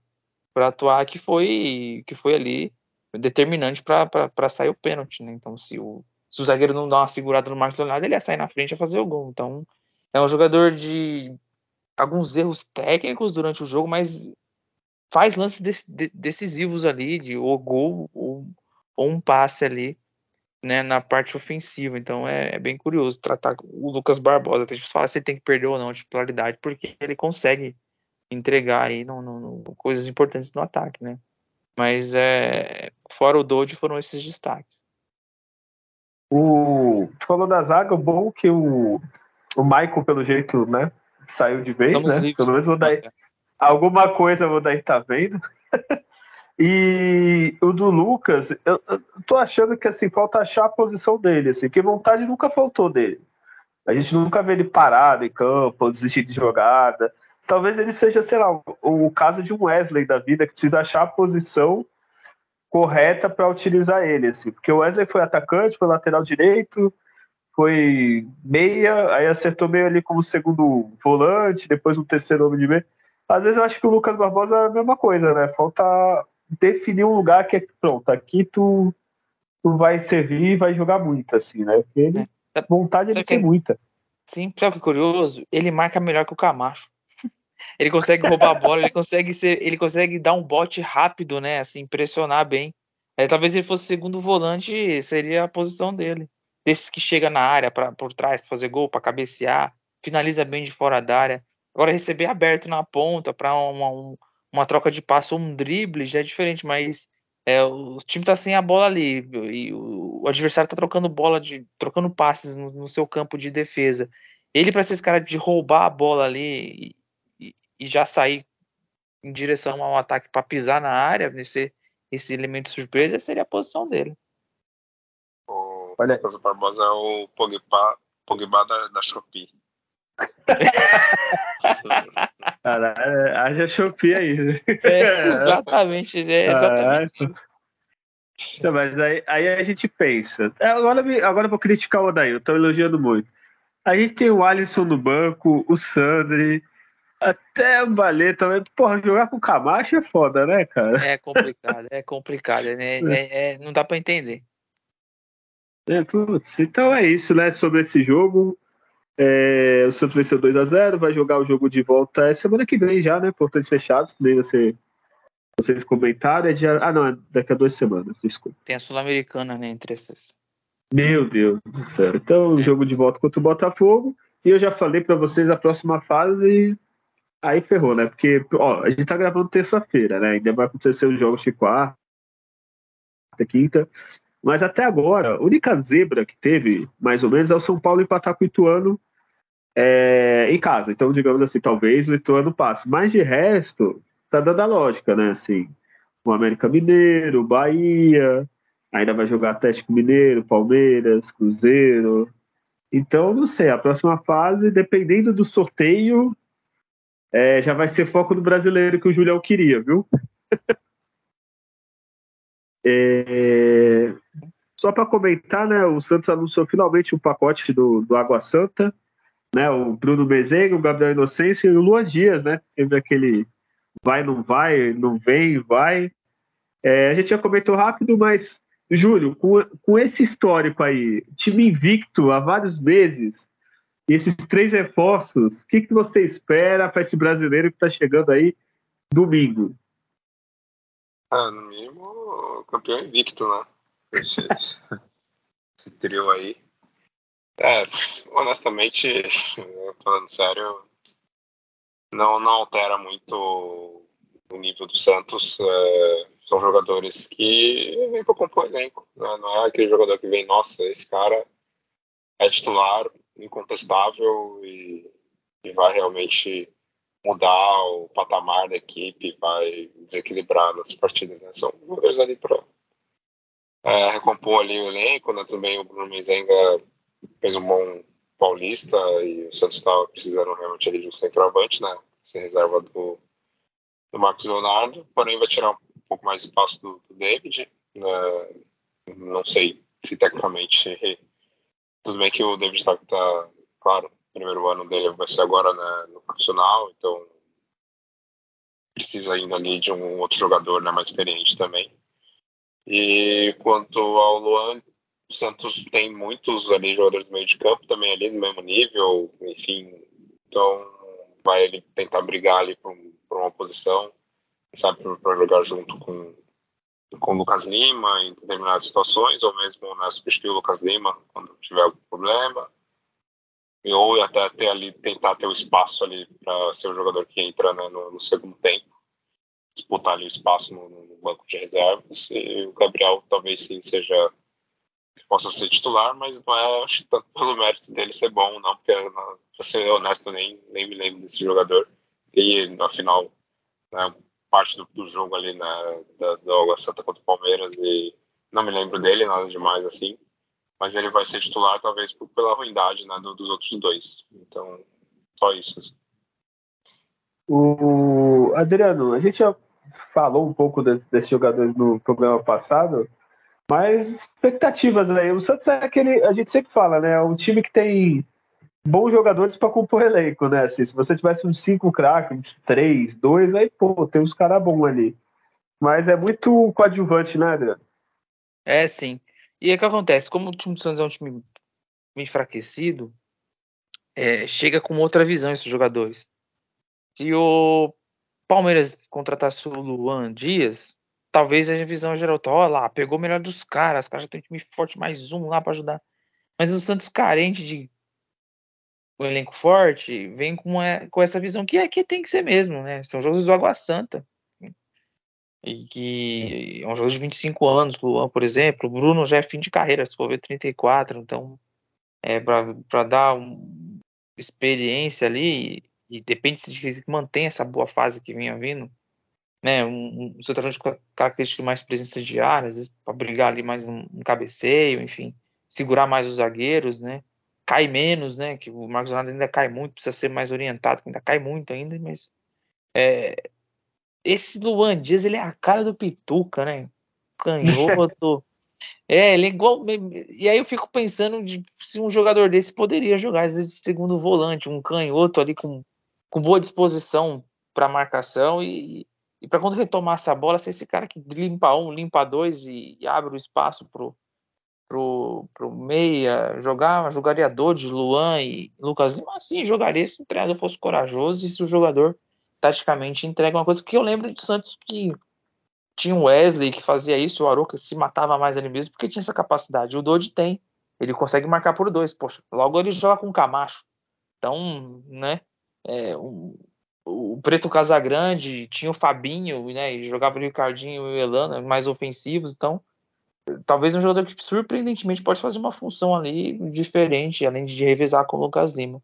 S2: atuar, que foi que foi ali determinante para sair o pênalti, né? Então, se o se o zagueiro não dá uma segurada no Marcos Leonardo, ele ia sair na frente a fazer o gol. Então, é um jogador de alguns erros técnicos durante o jogo, mas faz lances de, de, decisivos ali, de ou gol ou, ou, um passe ali, né, na parte ofensiva. Então, é, é bem curioso tratar o Lucas Barbosa. Tem que falar se ele tem que perder ou não a titularidade, porque ele consegue entregar aí no, no, no, coisas importantes no ataque, né? Mas é, fora o Dodge foram esses destaques.
S1: O, tu falou da zaga, o bom que o, o Michael, pelo jeito, né, saiu de vez, Estamos né? Livres, pelo menos vou dar alguma coisa vou daí tá vendo. <laughs> e o do Lucas, eu, eu, tô achando que assim falta achar a posição dele, assim, que vontade nunca faltou dele. A gente nunca vê ele parado em campo, desistir de jogada. Talvez ele seja, sei lá, o, o caso de um Wesley da vida que precisa achar a posição correta para utilizar ele, assim, porque o Wesley foi atacante, foi lateral direito, foi meia, aí acertou meio ali como segundo volante, depois um terceiro homem de meio. Às vezes eu acho que o Lucas Barbosa é a mesma coisa, né? Falta definir um lugar que é pronto, aqui tu, tu vai servir e vai jogar muito, assim, né? Porque ele, é. vontade ele tem muita.
S2: Sim, sabe que é curioso? Ele marca melhor que o Camacho. Ele consegue roubar a bola, ele consegue ser, ele consegue dar um bote rápido, né? Assim, pressionar bem. É, talvez ele fosse segundo volante, seria a posição dele. Desses que chega na área pra, por trás para fazer gol, para cabecear. finaliza bem de fora da área. Agora, receber aberto na ponta para uma, um, uma troca de passo um drible já é diferente, mas é, o time tá sem a bola ali e o, adversário tá trocando bola, de, trocando passes no, no seu campo de defesa. Ele, para ser esse cara de roubar a bola ali e, já sair em direção ao ataque para pisar na área, nesse esse elemento surpresa, seria a posição dele.
S3: O Olha. Lucas Barbosa é o Pogba, Pogba da, da Shopee. <laughs>
S1: Caralho, haja Shopee aí.
S2: É, exatamente, é exatamente.
S1: Não, mas aí, aí, a gente pensa. Agora, agora eu vou criticar o Odair, eu tô elogiando muito. A gente tem o Alisson no banco, o Sandri, até Balê também. Porra, jogar com o Camacho é foda, né, cara?
S2: É complicado, é complicado, né? <laughs> É, é, não dá pra entender.
S1: É, putz, então é isso, né? Sobre esse jogo. É, o Santos venceu 2x0, vai jogar o jogo de volta é semana que vem já, né? Portões fechados, nem você, vocês comentaram. É dia, ah, não, é daqui a duas semanas, desculpa.
S2: Tem a Sul-Americana, né, entre essas.
S1: Meu Deus do céu. Então, é. jogo de volta contra o Botafogo. E eu já falei para vocês a próxima fase. Aí ferrou, né? Porque, ó, a gente tá gravando terça-feira, né? Ainda vai acontecer os jogos de quarta, quinta. Mas até agora, a única zebra que teve, mais ou menos, é o São Paulo empatar com o Ituano é, em casa. Então, digamos assim, talvez o Ituano passe. Mas de resto, tá dando a lógica, né? Assim, o América Mineiro, Bahia, ainda vai jogar Atlético Mineiro, Palmeiras, Cruzeiro. Então, não sei, a próxima fase, dependendo do sorteio, é, já vai ser foco do brasileiro que o Julião queria, viu? <laughs> É... Só para comentar, né, o Santos anunciou finalmente o pacote do, do Água Santa, né, o Bruno Mezenga, o Gabriel Inocêncio e o Luan Dias, né, teve aquele vai, não vai, não vem, vai. É, a gente já comentou rápido, mas, Júlio, com, com esse histórico aí, time invicto há vários meses, e esses três reforços, o que, que você espera para esse brasileiro que está chegando aí domingo?
S3: Ah, no mínimo, campeão invicto, né? Esse, <laughs> esse trio aí. É, honestamente, <laughs> falando sério, não, não altera muito o nível do Santos. É, são jogadores que vêm para compor elenco. Né? Não é aquele jogador que vem, nossa, esse cara é titular, incontestável e, e vai realmente mudar o patamar da equipe, vai desequilibrar nas partidas, né? São jogadores ali para é, recompor ali o elenco, né? Também o Bruno Mezenga fez um bom paulista e o Santos estava precisando realmente ali de um centroavante, né? Sem reserva do, do Marcos Leonardo, porém vai tirar um pouco mais espaço do, do David, né? Não sei se tecnicamente tudo bem que o David está, tá, claro, primeiro ano dele vai ser agora né, no profissional, então precisa ainda ali de um outro jogador né, mais experiente também. E quanto ao Luan, o Santos tem muitos ali jogadores do meio de campo também ali no mesmo nível, enfim, então vai ele tentar brigar ali por, por uma posição, sabe, para jogar junto com com o Lucas Lima em determinadas situações, ou mesmo né, substituir o Lucas Lima quando tiver algum problema ou até ter ali, tentar ter o espaço ali para ser o jogador que entra né, no, no, segundo tempo, disputar ali o espaço no, no, banco de reservas. E o Gabriel talvez sim seja possa ser titular, mas não é acho, tanto pelo mérito dele ser bom, não, porque para ser honesto nem nem me lembro desse jogador. E afinal, né, parte do, do, jogo ali né, da, do Água Santa contra o Palmeiras e não me lembro dele nada demais assim mas ele vai ser titular talvez pela ruindade né, dos outros dois. Então, só isso.
S1: O Adriano, a gente já falou um pouco desses jogadores no programa passado, mas expectativas aí. O Santos é aquele, a gente sempre fala, né? É um time que tem bons jogadores para compor elenco, né? Assim, se você tivesse uns cinco craques, uns três, dois, aí pô, tem uns caras bons ali. Mas é muito coadjuvante, né, Adriano?
S2: É, sim. E o que acontece? Como o time do Santos é um time enfraquecido, é, chega com outra visão esses jogadores. Se o Palmeiras contratasse o Luan Dias, talvez a visão geral, tá, olha lá, pegou o melhor dos caras, os caras já tem um time forte, mais um lá para ajudar. Mas o Santos carente de um elenco forte, vem com, com essa visão que aqui tem que ser mesmo, né? São jogos do Água Santa. E que é um jogo de 25 anos, Luan, por exemplo. O Bruno já é fim de carreira, se for ver 34, então é para dar uma experiência ali e depende se de mantém essa boa fase que vinha vindo, né? Um, um centroavante com característica mais presença de área, às vezes para brigar ali mais um, um, cabeceio, enfim, segurar mais os zagueiros, né? Cai menos, né? Que o Marcos Leonardo ainda cai muito, precisa ser mais orientado, ainda cai muito ainda, mas é, esse Luan Dias, ele é a cara do Pituca, né? Canhoto. <laughs> é, ele é igual. E aí eu fico pensando de se um jogador desse poderia jogar às vezes de segundo volante, um canhoto ali com, com boa disposição para marcação e, e para quando retomar essa bola, ser esse cara que limpa um, limpa dois e, e abre o espaço pro, pro, pro meia, jogar, jogaria de Luan e Lucas Lima, assim, jogaria se o treinador fosse corajoso e se o jogador taticamente entrega uma coisa que eu lembro do Santos que tinha o Wesley que fazia isso, o Aroca se matava mais ali mesmo porque tinha essa capacidade. O Dodge tem, ele consegue marcar por dois, poxa, logo ele joga com o Camacho. Então, né, é, o, o Preto Casagrande tinha o Fabinho, né, e jogava o Ricardinho e o Elano, mais ofensivos, então talvez um jogador que surpreendentemente pode fazer uma função ali diferente, além de revezar com o Lucas Lima.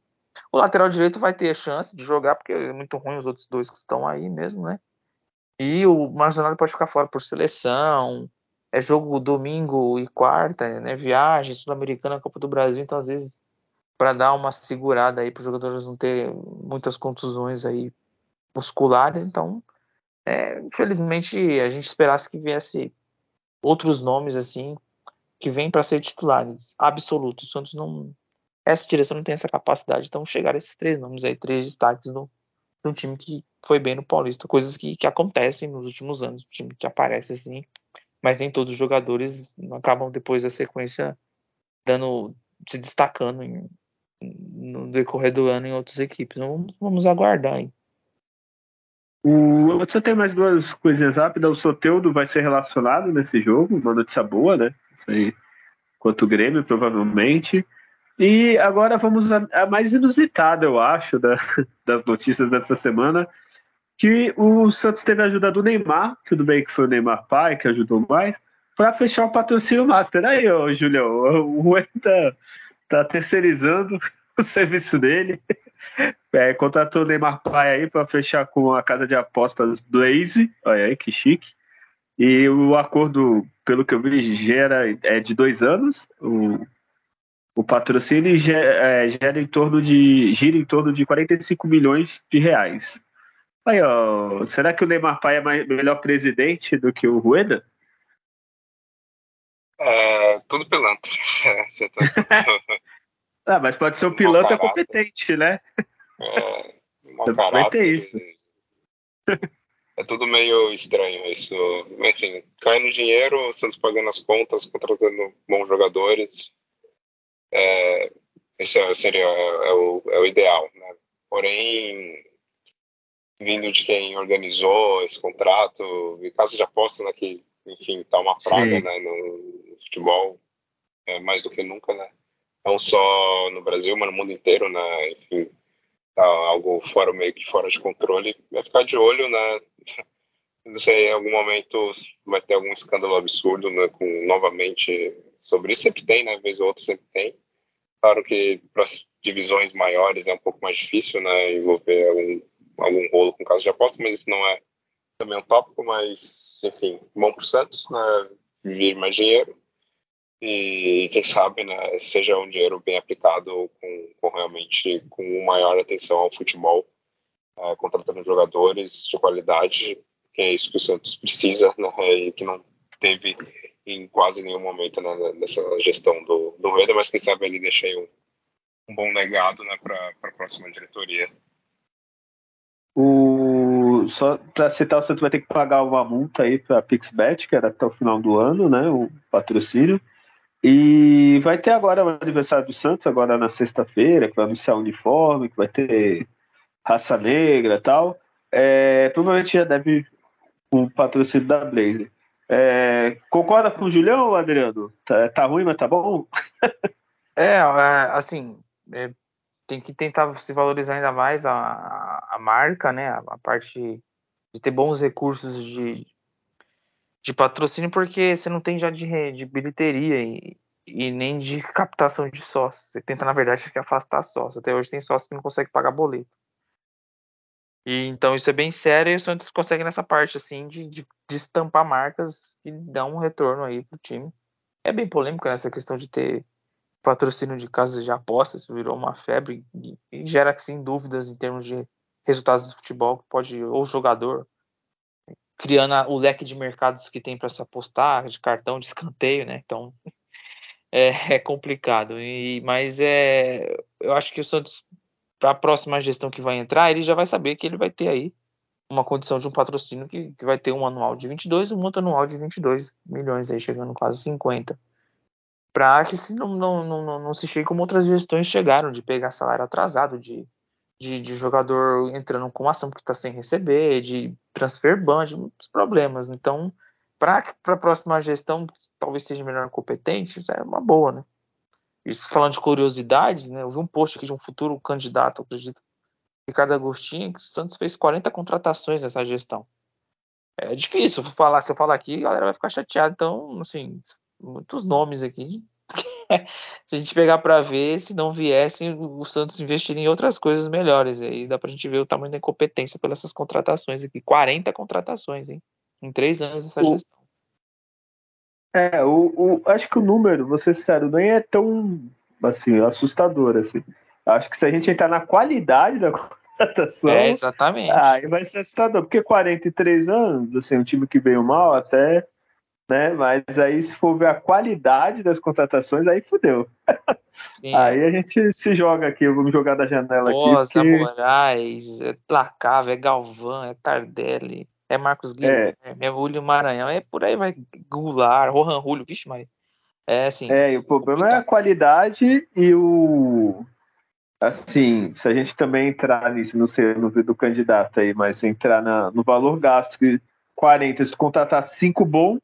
S2: O lateral direito vai ter a chance de jogar, porque é muito ruim os outros dois que estão aí mesmo, né? E o Marcionado pode ficar fora por seleção. É jogo domingo e quarta, né? Viagem, Sul-Americana, Copa do Brasil, então às vezes para dar uma segurada aí para os jogadores não ter muitas contusões aí musculares, então é, infelizmente a gente esperasse que viesse outros nomes assim que vêm para ser titulares absolutos. O Santos não essa direção não tem essa capacidade. Então chegaram esses três nomes aí, três destaques do time que foi bem no Paulista, coisas que, que acontecem nos últimos anos, um time que aparece assim, mas nem todos os jogadores acabam depois da sequência dando se destacando em, no decorrer do ano em outras equipes. Então, vamos, vamos aguardar aí.
S1: O, você tem mais duas coisinhas rápidas. O Soteudo vai ser relacionado nesse jogo, uma notícia boa, né? Isso aí, quanto o Grêmio, provavelmente. E agora vamos a, mais inusitada, eu acho, da, <laughs> das notícias dessa semana, que o Santos teve a ajuda do Neymar, tudo bem que foi o Neymar pai que ajudou mais, para fechar o patrocínio Master. Aí, ô, Julião, <laughs> o Rui tá, tá terceirizando o serviço dele. É, contratou o Neymar pai aí para fechar com a casa de apostas Blaze, olha aí que chique. E o acordo, pelo que eu vi, gera é de dois anos. O o patrocínio gera, é, gera em torno de gira em torno de 45 milhões de reais. Aí, ó, será que o Neymar Pai é mais, melhor presidente do que o Rueda?
S3: É, tudo pilantra. <laughs> <laughs>
S1: Ah, mas pode ser um pilantra competente, né?
S3: É, Vai <laughs> ter isso. <laughs> É tudo meio estranho isso. Enfim, cai no dinheiro, Santos pagando as contas, contratando bons jogadores. É, esse seria é o, é o ideal, né? Porém, vindo de quem organizou esse contrato, e caso de aposta, né, que, enfim, tá uma praga né, no, futebol, é, mais do que nunca, né? Não só no Brasil, mas no mundo inteiro, né? Enfim, tá algo fora, meio que fora de controle. Vai ficar de olho, né? <laughs> Não sei, em algum momento vai ter algum escândalo absurdo, né? Com, novamente, sobre isso sempre tem, né? Vez ou outra sempre tem. Claro que para divisões maiores é um pouco mais difícil, né? Envolver algum, algum rolo com caso de aposta, mas isso não é também um tópico, mas enfim, bom para o Santos, né? Vir mais dinheiro e quem sabe, né? Seja um dinheiro bem aplicado com, com realmente com maior atenção ao futebol, é, contratando jogadores de qualidade, que é isso que o Santos precisa, <laughs> né? E que não teve em quase nenhum momento né, nessa gestão do, do Rueda, mas quem sabe ele deixa um, um bom legado né, para a próxima diretoria.
S1: O, só para citar, o Santos vai ter que pagar uma multa aí para a Pixbet, que era até o final do ano, né, o patrocínio. E vai ter agora o aniversário do Santos, agora na sexta-feira, que vai anunciar o uniforme, que vai ter raça negra e tal. É, provavelmente já deve o patrocínio da Blazer. É, concorda com o Julião, Adriano? Tá, tá ruim, mas tá bom? <laughs>
S2: é, é, assim, é, tem que tentar se valorizar ainda mais a, a marca, né? A parte de ter bons recursos de, de patrocínio, porque você não tem já de, de bilheteria e, e nem de captação de sócios. Você tenta, na verdade, afastar sócios. Até hoje tem sócios que não conseguem pagar boleto. E, então isso é bem sério e o Santos consegue nessa parte assim de, de, de estampar marcas que dão um retorno aí pro time. É bem polêmico nessa questão de ter patrocínio de casas de apostas, virou uma febre e, e gera sim dúvidas em termos de resultados do futebol, que pode ou jogador criando o leque de mercados que tem para se apostar, de cartão, de escanteio, né? Então <laughs> é, é complicado. E, mas é, eu acho que o Santos, para a próxima gestão que vai entrar, ele já vai saber que ele vai ter aí uma condição de um patrocínio que, que vai ter um anual de 22 e um outro anual de 22 milhões, aí chegando quase 50 para que se não, não, não, não se chegue como outras gestões chegaram, de pegar salário atrasado, de, de, de jogador entrando com ação que está sem receber, de transfer ban, de muitos problemas. Então, para a próxima gestão, talvez seja melhor competente, é uma boa, né? Isso falando de curiosidades, né? Eu vi um post aqui de um futuro candidato, acredito, Ricardo Agostinho, que o Santos fez 40 contratações nessa gestão. É difícil falar, se eu falar aqui, a galera vai ficar chateada. Então, assim, muitos nomes aqui. <laughs> se a gente pegar para ver, se não viessem, o Santos investiria em outras coisas melhores. Aí dá para a gente ver o tamanho da incompetência pelas essas contratações aqui. 40 contratações, hein? Em três anos essa o, gestão.
S1: É, o, o, acho que o número, vou ser sincero, nem é tão assim, assustador. Assim. Acho que se a gente entrar na qualidade da <laughs> contratação. É,
S2: exatamente.
S1: Aí vai ser assustador, porque 43 anos, assim, um time que veio mal até né? Mas aí, se for ver a qualidade das contratações, aí fudeu. Sim, aí a gente se joga aqui, vamos jogar da janela aqui.
S2: Porque... Moraes, é Placava, é Galvão, é Tardelli, é Marcos Guilherme, é, é Julio Maranhão, é por aí vai, Goulart, Rohan Julio, vixe, Maria. É assim.
S1: É, e o problema complicado. é a qualidade e o. Assim, se a gente também entrar nisso, não sei no do candidato aí, mas entrar na, no valor gasto, 40, se tu contratar cinco bom,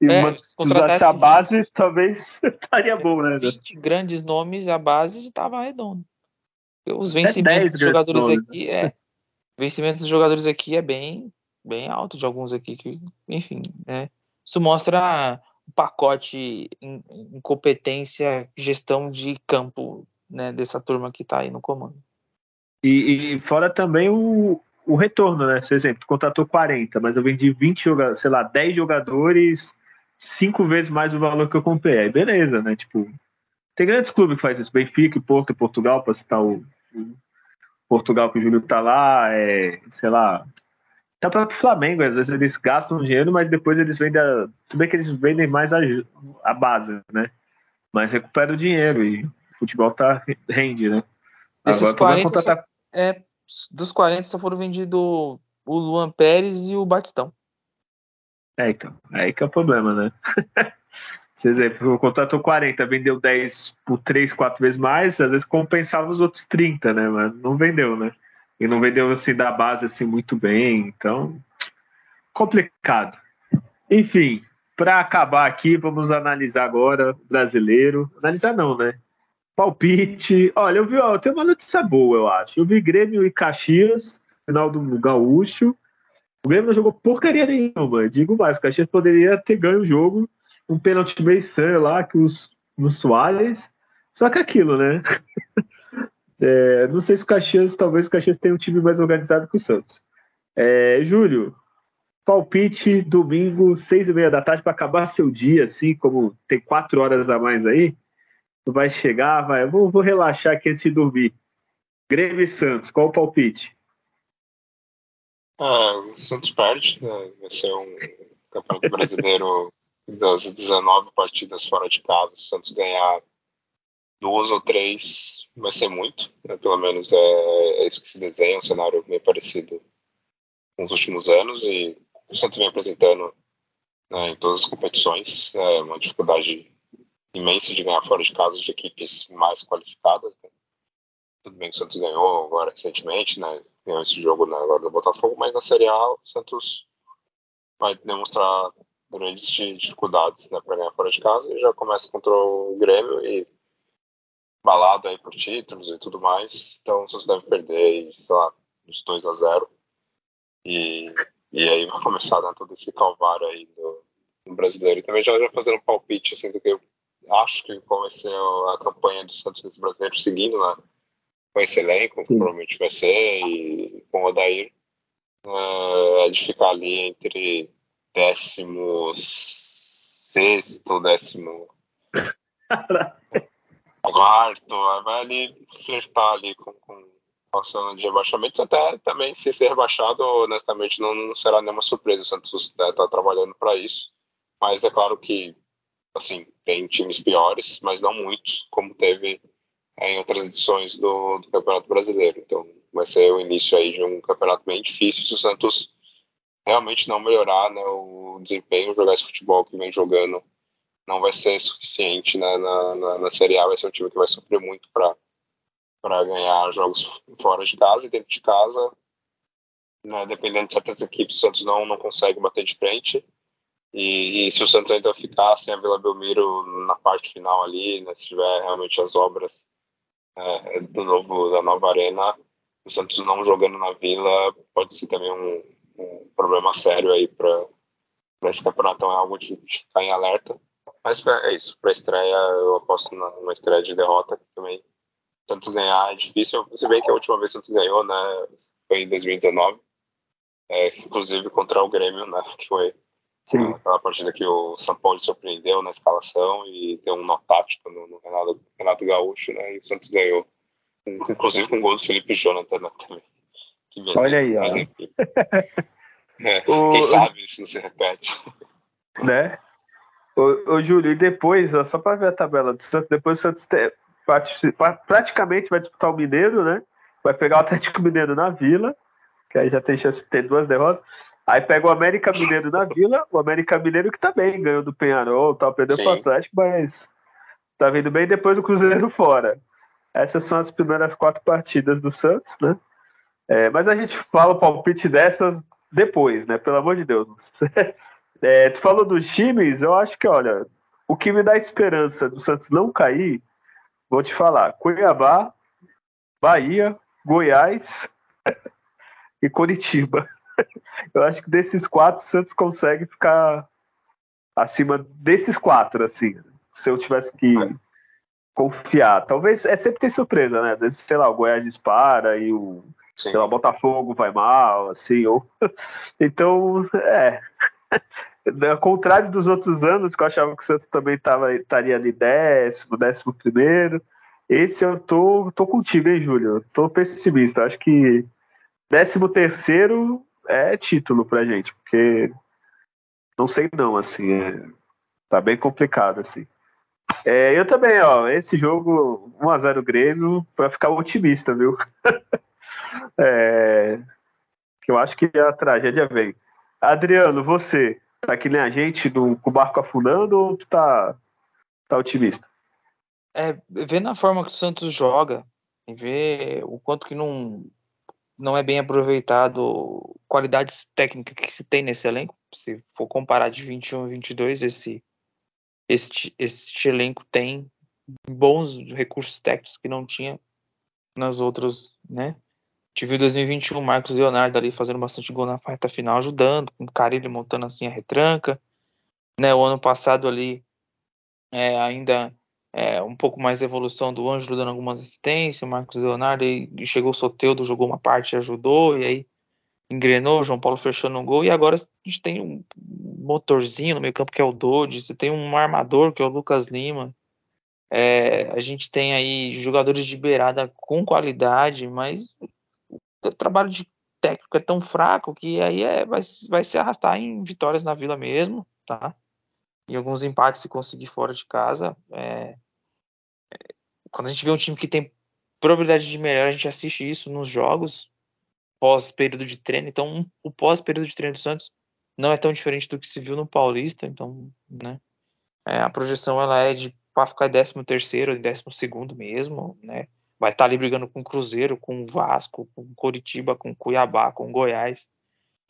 S1: e é, usasse a base, <laughs> talvez <laughs> estaria bom, né?
S2: 20 grandes nomes, a base estava redonda. Os vencimentos dos jogadores nomes. Né? aqui é. <laughs> Vencimentos dos jogadores aqui é bem, bem alto de alguns aqui que, enfim, né? Isso mostra o pacote em, incompetência, gestão de campo, né, dessa turma que está aí no comando.
S1: E, e, fora também o, o retorno, né? Por exemplo, contratou 40, mas eu vendi 20 jogadores, sei lá, 10 jogadores cinco vezes mais o valor que eu comprei. Aí beleza, né? Tipo, tem grandes clubes que fazem isso, Benfica, Porto Portugal, para citar o, o, Portugal que o Júlio tá lá, é, sei lá, tá para o Flamengo, às vezes eles gastam dinheiro, mas depois eles vendem, a, tudo bem que eles vendem mais a, a base, né? Mas recupera o dinheiro e o futebol tá rende, né?
S2: Desses Agora 40, contratar... só, é, dos 40 só foram vendidos o Luan Pérez e o Batistão.
S1: É, então. Aí que é o problema, né? <laughs> Por exemplo, contratou 40, vendeu 10 por 3, 4 vezes mais, às vezes compensava os outros 30, né? Mas não vendeu, né? E não vendeu assim da base assim muito bem, então complicado. Enfim, para acabar aqui, vamos analisar agora o brasileiro. Analisar não, né? Palpite. Olha, eu vi, ó, tem uma notícia boa, eu acho. Eu vi Grêmio e Caxias, final do Gaúcho. O Grêmio não jogou porcaria nenhuma. Digo mais, o Caxias poderia ter ganho o jogo, um pênalti meio estranho lá, que os, os Soares. Só que aquilo, né? <laughs> é, não sei se o Caxias, talvez o Caxias tenha um time mais organizado que o Santos. É, Júlio, palpite domingo, seis e meia da tarde, para acabar seu dia, assim, como tem quatro horas a mais aí. Tu vai chegar, vai, vou, vou relaxar aqui antes de dormir. Grêmio e Santos, qual o palpite?
S3: É, o Santos perde, né? vai ser um campeonato brasileiro das 19 partidas fora de casa. Se o Santos ganhar duas ou três, vai ser muito, né? pelo menos é, é, isso que se desenha, um cenário meio parecido com os últimos anos. E o Santos vem apresentando né, em todas as competições é, uma dificuldade imensa de ganhar fora de casa de equipes mais qualificadas. Né? Tudo bem que o Santos ganhou agora recentemente, né? Ganhou esse jogo né, agora do Botafogo, mas na Série A o Santos vai demonstrar grandes dificuldades né, para ganhar fora de casa e já começa contra o Grêmio e balada aí por títulos e tudo mais. Então, vocês devem perder, sei lá, uns 2 a 0 E, e aí vai começar né, todo esse calvário aí do, do brasileiro. E também já, já fazendo um palpite, assim, do que eu acho que vai ser a campanha do Santos nesse brasileiro seguindo, né? Com esse elenco, Sim. provavelmente vai ser, e com o Odair. Uh, é de ficar ali entre décimo sexto, décimo quarto, vai ali flertar ali com, com a zona de rebaixamento, até também se ser rebaixado, honestamente, não, não será nenhuma surpresa, o Santos está tá trabalhando para isso, mas é claro que, assim, tem times piores, mas não muitos, como teve em outras edições do, do Campeonato Brasileiro, então vai ser o início aí de um campeonato bem difícil se o Santos realmente não melhorar né, o desempenho, jogar esse futebol que vem jogando não vai ser suficiente né, na, na, na Série A, vai ser um time que vai sofrer muito para ganhar jogos fora de casa e dentro de casa, né, dependendo de certas equipes, o Santos não, não consegue bater de frente. E, e, se o Santos ainda ficar sem a Vila Belmiro na parte final ali, né, se tiver realmente as obras é, do novo, da nova arena, o Santos não jogando na Vila pode ser também um, um problema sério aí para esse campeonato. Então é algo de ficar em alerta. Mas é isso. Para estreia, eu aposto numa estreia de derrota também. Santos ganhar é difícil. Se bem que a última vez que Santos ganhou, né, foi em 2019. É, inclusive contra o Grêmio, né, que foi Sim. aquela partida que o São Paulo surpreendeu na escalação e deu um nó tático no, no Renato, Renato Gaúcho, né, e o Santos ganhou. <laughs> Inclusive com o gol do Felipe Jonathan né, também.
S1: Olha aí, Mas,
S3: enfim. <laughs> é, o... Quem sabe isso não se repete.
S1: Né? Ô, ô Júlio, e depois, ó, só para ver a tabela do Santos, depois o Santos te, praticamente vai disputar o Mineiro, né? Vai pegar o Atlético Mineiro na Vila, que aí já tem chance de ter duas derrotas. Aí pega o América Mineiro na Vila, o América Mineiro que tá bem, ganhou do Penharol, tal, perdeu pro Atlético, mas tá vindo bem depois o Cruzeiro <laughs> fora. Essas são as primeiras quatro partidas do Santos, né? É, mas a gente fala o palpite dessas depois, né? Pelo amor de Deus. <laughs> É, tu falou dos times, eu acho que, olha, o que me dá esperança do Santos não cair, vou te falar, Cuiabá, Bahia, Goiás <laughs> e Curitiba. Eu acho que desses quatro, o Santos consegue ficar acima desses quatro, assim. Se eu tivesse que confiar. Talvez, é sempre tem surpresa, né? Às vezes, sei lá, o Goiás dispara e o sei lá, Botafogo vai mal, assim, ou... <laughs> Então, é, <laughs> ao contrário dos outros anos, que eu achava que o Santos também tava, estaria ali décimo, décimo primeiro. Esse eu tô, tô contigo, hein, Júlio? Tô pessimista. Acho que décimo terceiro é título pra gente, porque não sei não, assim, é, tá bem complicado, assim. É, eu também, ó, esse jogo 1x0 Grêmio, pra ficar otimista, viu? <laughs> é, eu acho que a tragédia vem. Adriano, você, tá que nem a gente do, com o barco afundando ou tu tá, tá otimista?
S2: É, vendo a forma que o Santos joga, e ver o quanto que não, não é bem aproveitado qualidades técnicas que se tem nesse elenco, se for comparar de 21 a 22, esse, este, este elenco tem bons recursos técnicos que não tinha nas outras, né? Tive em 2021 o Marcos Leonardo ali fazendo bastante gol na reta final, ajudando, com o Carilho montando assim a retranca. Né, o ano passado ali é, ainda é, um pouco mais de evolução do Ângelo dando algumas assistências, o Marcos Leonardo e, chegou o Soteudo, jogou uma parte e ajudou, e aí engrenou, o João Paulo fechou no gol, e agora a gente tem um motorzinho no meio campo que é o Dodge, você tem um armador que é o Lucas Lima, é, a gente tem aí jogadores de beirada com qualidade, mas o trabalho de técnico é tão fraco que aí é, vai, vai se arrastar em vitórias na Vila mesmo, tá? E alguns empates se conseguir fora de casa. É, quando a gente vê um time que tem probabilidade de melhor, a gente assiste isso nos jogos pós período de treino. Então, o pós período de treino do Santos não é tão diferente do que se viu no Paulista. Então, né? É, a projeção ela é de para ficar 13 terceiro, 12 segundo mesmo, né? vai estar tá ali brigando com o Cruzeiro, com o Vasco, com o Coritiba, com o Cuiabá, com o Goiás.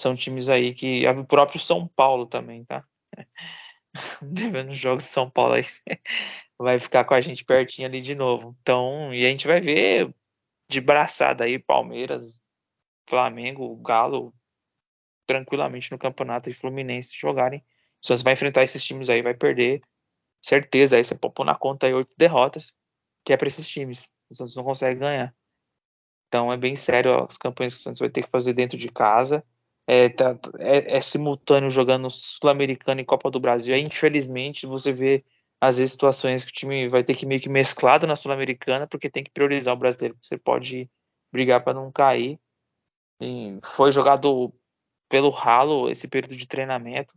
S2: São times aí que. O próprio São Paulo também, tá? <laughs> Devendo jogos de São Paulo aí. Vai ficar com a gente pertinho ali de novo. Então, e a gente vai ver de braçada aí Palmeiras, Flamengo, Galo tranquilamente no campeonato e Fluminense jogarem. O Santos vai enfrentar esses times aí, vai perder. Certeza, aí você pôr na conta aí oito derrotas, que é para esses times. O Santos não consegue ganhar. Então é bem sério as campanhas que o Santos vai ter que fazer dentro de casa. É, tá, é, é simultâneo jogando Sul-Americano e Copa do Brasil. Aí, infelizmente, você vê às vezes situações que o time vai ter que meio que mesclado na Sul-Americana, porque tem que priorizar o brasileiro. Você pode brigar para não cair. E foi jogado pelo ralo esse período de treinamento.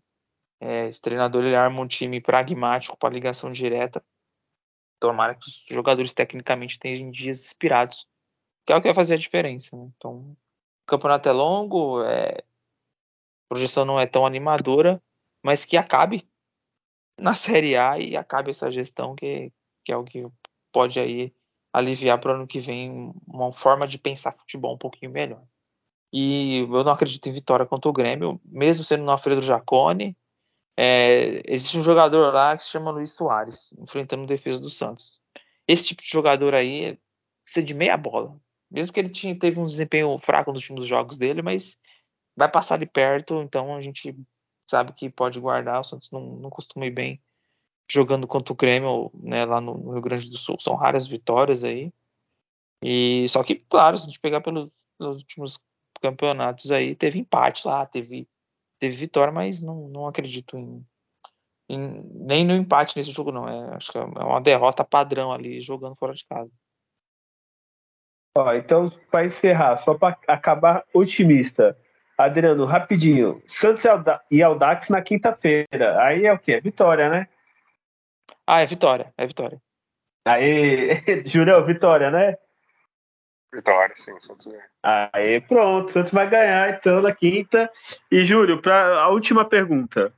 S2: É, esse treinador ele arma um time pragmático para ligação direta. Tomara que os jogadores tecnicamente estejam dias inspirados, que é o que vai fazer a diferença. Né? Então, o campeonato é longo, é... a projeção não é tão animadora, mas que acabe na Série A e acabe essa gestão que, que é o que pode aí aliviar para o ano que vem uma forma de pensar futebol um pouquinho melhor. E eu não acredito em vitória contra o Grêmio, mesmo sendo no Alfredo Jacone. É, existe um jogador lá que se chama Luiz Soares, enfrentando o defesa do Santos. Esse tipo de jogador aí precisa de meia bola. Mesmo que ele tinha, teve um desempenho fraco nos últimos jogos dele, mas vai passar ali perto, então a gente sabe que pode guardar. O Santos não, não costuma ir bem jogando contra o Grêmio né, lá no, Rio Grande do Sul. São raras vitórias aí. E só que, claro, se a gente pegar pelos, pelos últimos campeonatos aí, teve empate lá, teve, teve vitória, mas não, não acredito em, em, nem no empate nesse jogo, não. É, acho que é uma derrota padrão ali jogando fora de casa.
S1: Ó, então, para encerrar, só para acabar otimista, Adriano, rapidinho. Santos e Aldax na quinta-feira. Aí é o quê? Vitória, né?
S2: Ah, é vitória, é vitória.
S1: Aí, <laughs> Julião, vitória, né?
S3: Vitória, sim, Santos ganha.
S1: Aí, pronto, Santos vai ganhar então na quinta. E, Júlio, para a última pergunta.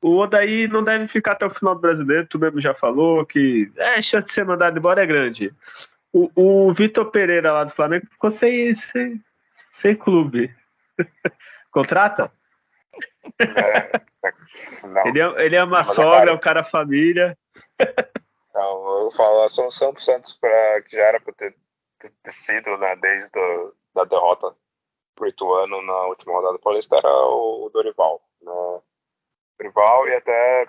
S1: O Odaí não deve ficar até o final do brasileiro, tu mesmo já falou que é, a chance de ser mandado embora é grande. O, o Vitor Pereira lá do Flamengo ficou sem, sem, sem clube. <laughs> Contrata? É, não. Ele, é, ele é uma sogra, é um cara família. <laughs>
S3: Não, eu falo a solução pro Santos pra, que já era para ter, ter, sido né, desde a da derrota pro Ituano na última rodada paulista era o Dorival. Né? Dorival e até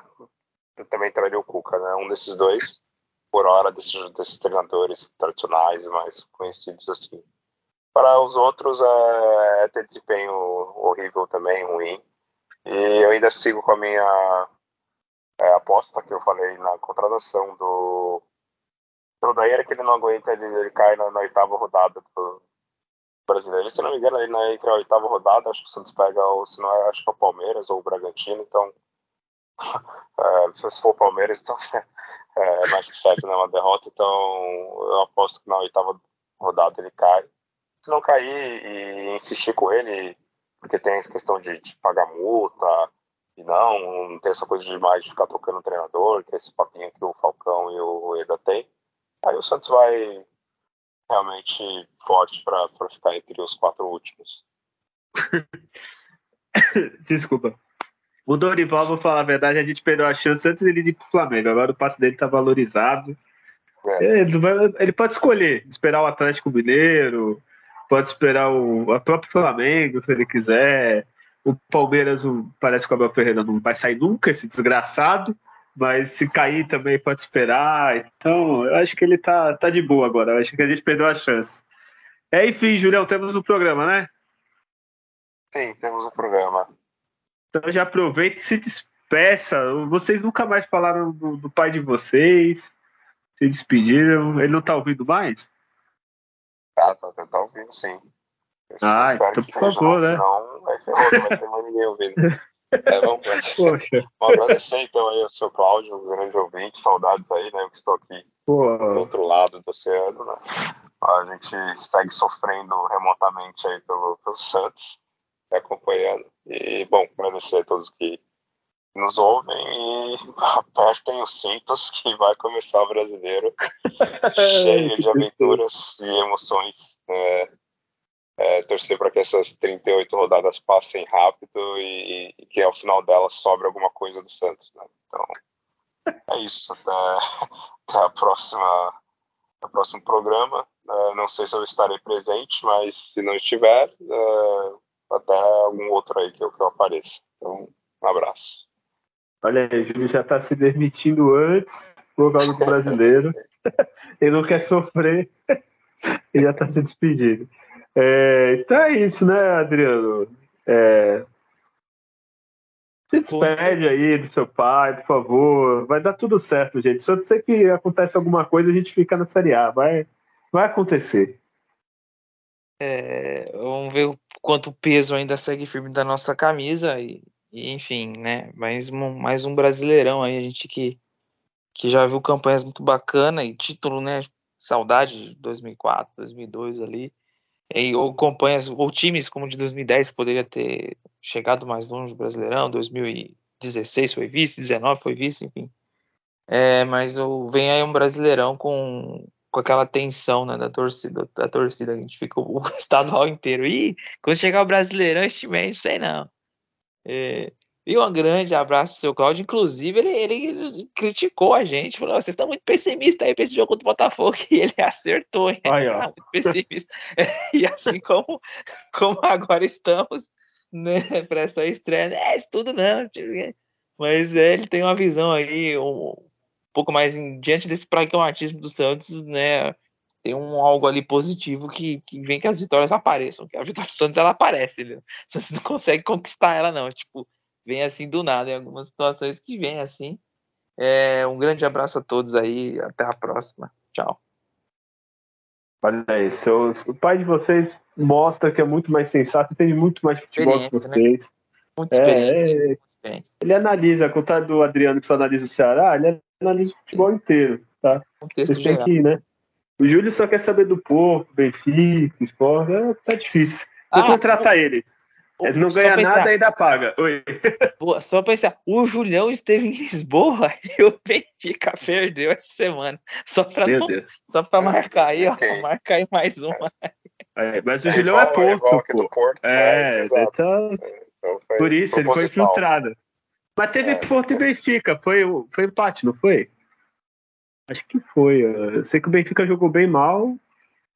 S3: também traria o Cuca, né? Um desses dois, por hora, desses, desses treinadores tradicionais mais conhecidos assim. Para os outros é, é ter desempenho horrível também, ruim. E eu ainda sigo com a minha é, aposta que eu falei na contratação do Daí que ele não aguenta, ele, ele cai na, na, oitava rodada do brasileiro. Se não me engano, ali na, entre a oitava rodada, acho que o Santos pega, ou se não é, acho que é o Palmeiras ou o Bragantino, então <laughs> é, se for o Palmeiras, então <laughs> é, mais que certo, né? Uma derrota, então eu aposto que na oitava rodada ele cai se não cair e insistir com ele, porque tem essa questão de, de pagar multa, e não, não tem essa coisa de mais de ficar trocando treinador, que é esse papinho que o Falcão e o Eda tem. Aí o Santos vai realmente forte para ficar entre os quatro últimos. <coughs>
S1: Desculpa. O Dorival, vou falar a verdade, a gente perdeu a chance antes dele ir pro Flamengo. Agora o passe dele tá valorizado. É. Ele, ele, pode escolher, esperar o Atlético Mineiro, pode esperar o a próprio Flamengo, se ele quiser. O Palmeiras, o, parece que o Abel Ferreira não vai sair nunca, esse desgraçado. Mas se cair também pode esperar. Então, eu acho que ele tá, tá de boa agora. Eu acho que a gente perdeu a chance. É, enfim, Julião, temos um programa, né?
S3: Sim, temos um programa.
S1: Então já aproveita e se despeça. Vocês nunca mais falaram do, do pai de vocês. Se despediram. Ele não tá ouvindo mais?
S3: Tá, tá, tá, tá ouvindo sim.
S1: Eu ah, então por favor, né?
S3: Senão vai ferrar, não vai ter mais ninguém ouvindo. <laughs> É, vamos, Poxa. vamos agradecer então aí ao seu Cláudio, um grande ouvinte, saudades aí, né? Eu que estou aqui Pô. do outro lado do oceano, né? A gente segue sofrendo remotamente aí pelo, pelo Santos, acompanhando. E, bom, agradecer a todos que nos ouvem e <laughs> apertem os cintos que vai começar o brasileiro cheio de <laughs> aventuras e emoções. Né? É, torcer para que essas 38 rodadas passem rápido e, e, que ao final delas sobre alguma coisa do Santos. Né? Então, é isso. Até, até a próxima, o próximo programa. Uh, não sei se eu estarei presente, mas se não estiver, uh, até algum outro aí que eu, que eu apareça. Então, um abraço.
S1: Olha aí, o Júlio já está se demitindo antes por causa do brasileiro. <laughs> Ele não quer sofrer <laughs> e já está se despedindo. É, então é isso, né, Adriano? É, se despede aí do seu pai, por favor. Vai dar tudo certo, gente. Só sei que acontece alguma coisa, a gente fica na Série A. Vai, vai acontecer.
S2: É, vamos ver o quanto peso ainda segue firme da nossa camisa. E, e, enfim, né? Mais um, mais um brasileirão aí, a gente que, que já viu campanhas muito bacanas e título, né? Saudade de 2004, 2002 ali. E, ou campanhas, ou times como de 2010 poderia ter chegado mais longe do Brasileirão, 2016 foi vice, 2019 foi vice, enfim. É, mas vem aí um Brasileirão com, com aquela tensão né, da torcida, da torcida, a gente fica o, o <laughs> estadual inteiro. E quando chegar o Brasileirão, este mês, não sei não. É, e um grande abraço pro seu Claudio. Inclusive, ele, ele criticou a gente, falou: vocês estão muito pessimistas aí para esse jogo contra o Botafogo. <laughs> E ele acertou, hein?
S1: Aí, ó.
S2: Tá <laughs> muito pessimista. <laughs> e assim como, como agora estamos, né, para essa estreia, é isso tudo não. Mas é, ele tem uma visão aí um, um pouco mais em, diante desse pragmatismo do Santos, né? Tem um algo ali positivo que, que vem que as vitórias apareçam. Que a vitória do Santos ela aparece, né? Você não consegue conquistar ela, não. Tipo, vem assim do nada, em algumas situações que vem assim. É, um grande abraço a todos aí, até a próxima. Tchau.
S1: Olha aí, seu, o pai de vocês mostra que é muito mais sensato, tem muito mais futebol que né? vocês. Né?
S2: Muita experiência, é, muita
S1: experiência. Ele analisa, ao contrário do Adriano que só analisa o Ceará, ele analisa o futebol inteiro, tá? Vocês têm que ir, né? O Júlio só quer saber do Porto, Benfica, Sport, é, tá difícil. Vou ah, contratar o... ele. Ele não ganha pensar, nada e ainda paga. Oi.
S2: Só pensar, o Julião esteve em Lisboa <laughs> e o Benfica perdeu essa semana. Só para só pra marcar aí, ó. Okay. Marcar aí mais uma.
S1: É, mas o é Julião é igual, é Porto. É, pô. Porto, é, então, então por isso, ele foi infiltrado. Mas teve é. Porto e Benfica. Foi, foi empate, não foi? Acho que foi. Eu sei que o Benfica jogou bem mal.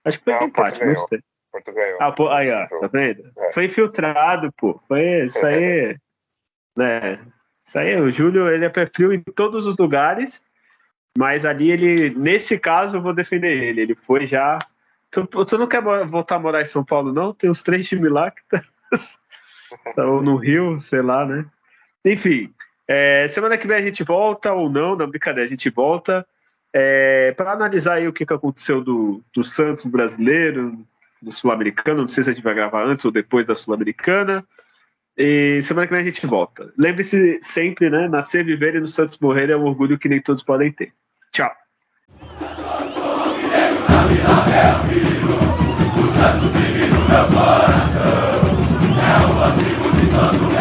S1: Acho que foi não, empate, não sei. Ah, pô, aí, ó, tá vendo? É. Foi infiltrado, pô. Foi isso aí. né? Isso aí, o Júlio, ele é pé frio em todos os lugares, mas ali ele, nesse caso, eu vou defender ele. Ele foi já. Tu, tu não quer voltar a morar em São Paulo, não? Tem uns três times lá que tá. <laughs> ou no Rio, sei lá, né? Enfim, é, semana que vem a gente volta ou não, não, brincadeira, a gente volta é, para analisar aí o que, que aconteceu do, do Santos brasileiro, do Sul-Americano. Não sei se a gente vai gravar antes ou depois da Sul-Americana. E semana que vem a gente volta. Lembre-se sempre, né? Nascer, viver e no Santos morrer é um orgulho que nem todos podem ter. Tchau. Santos,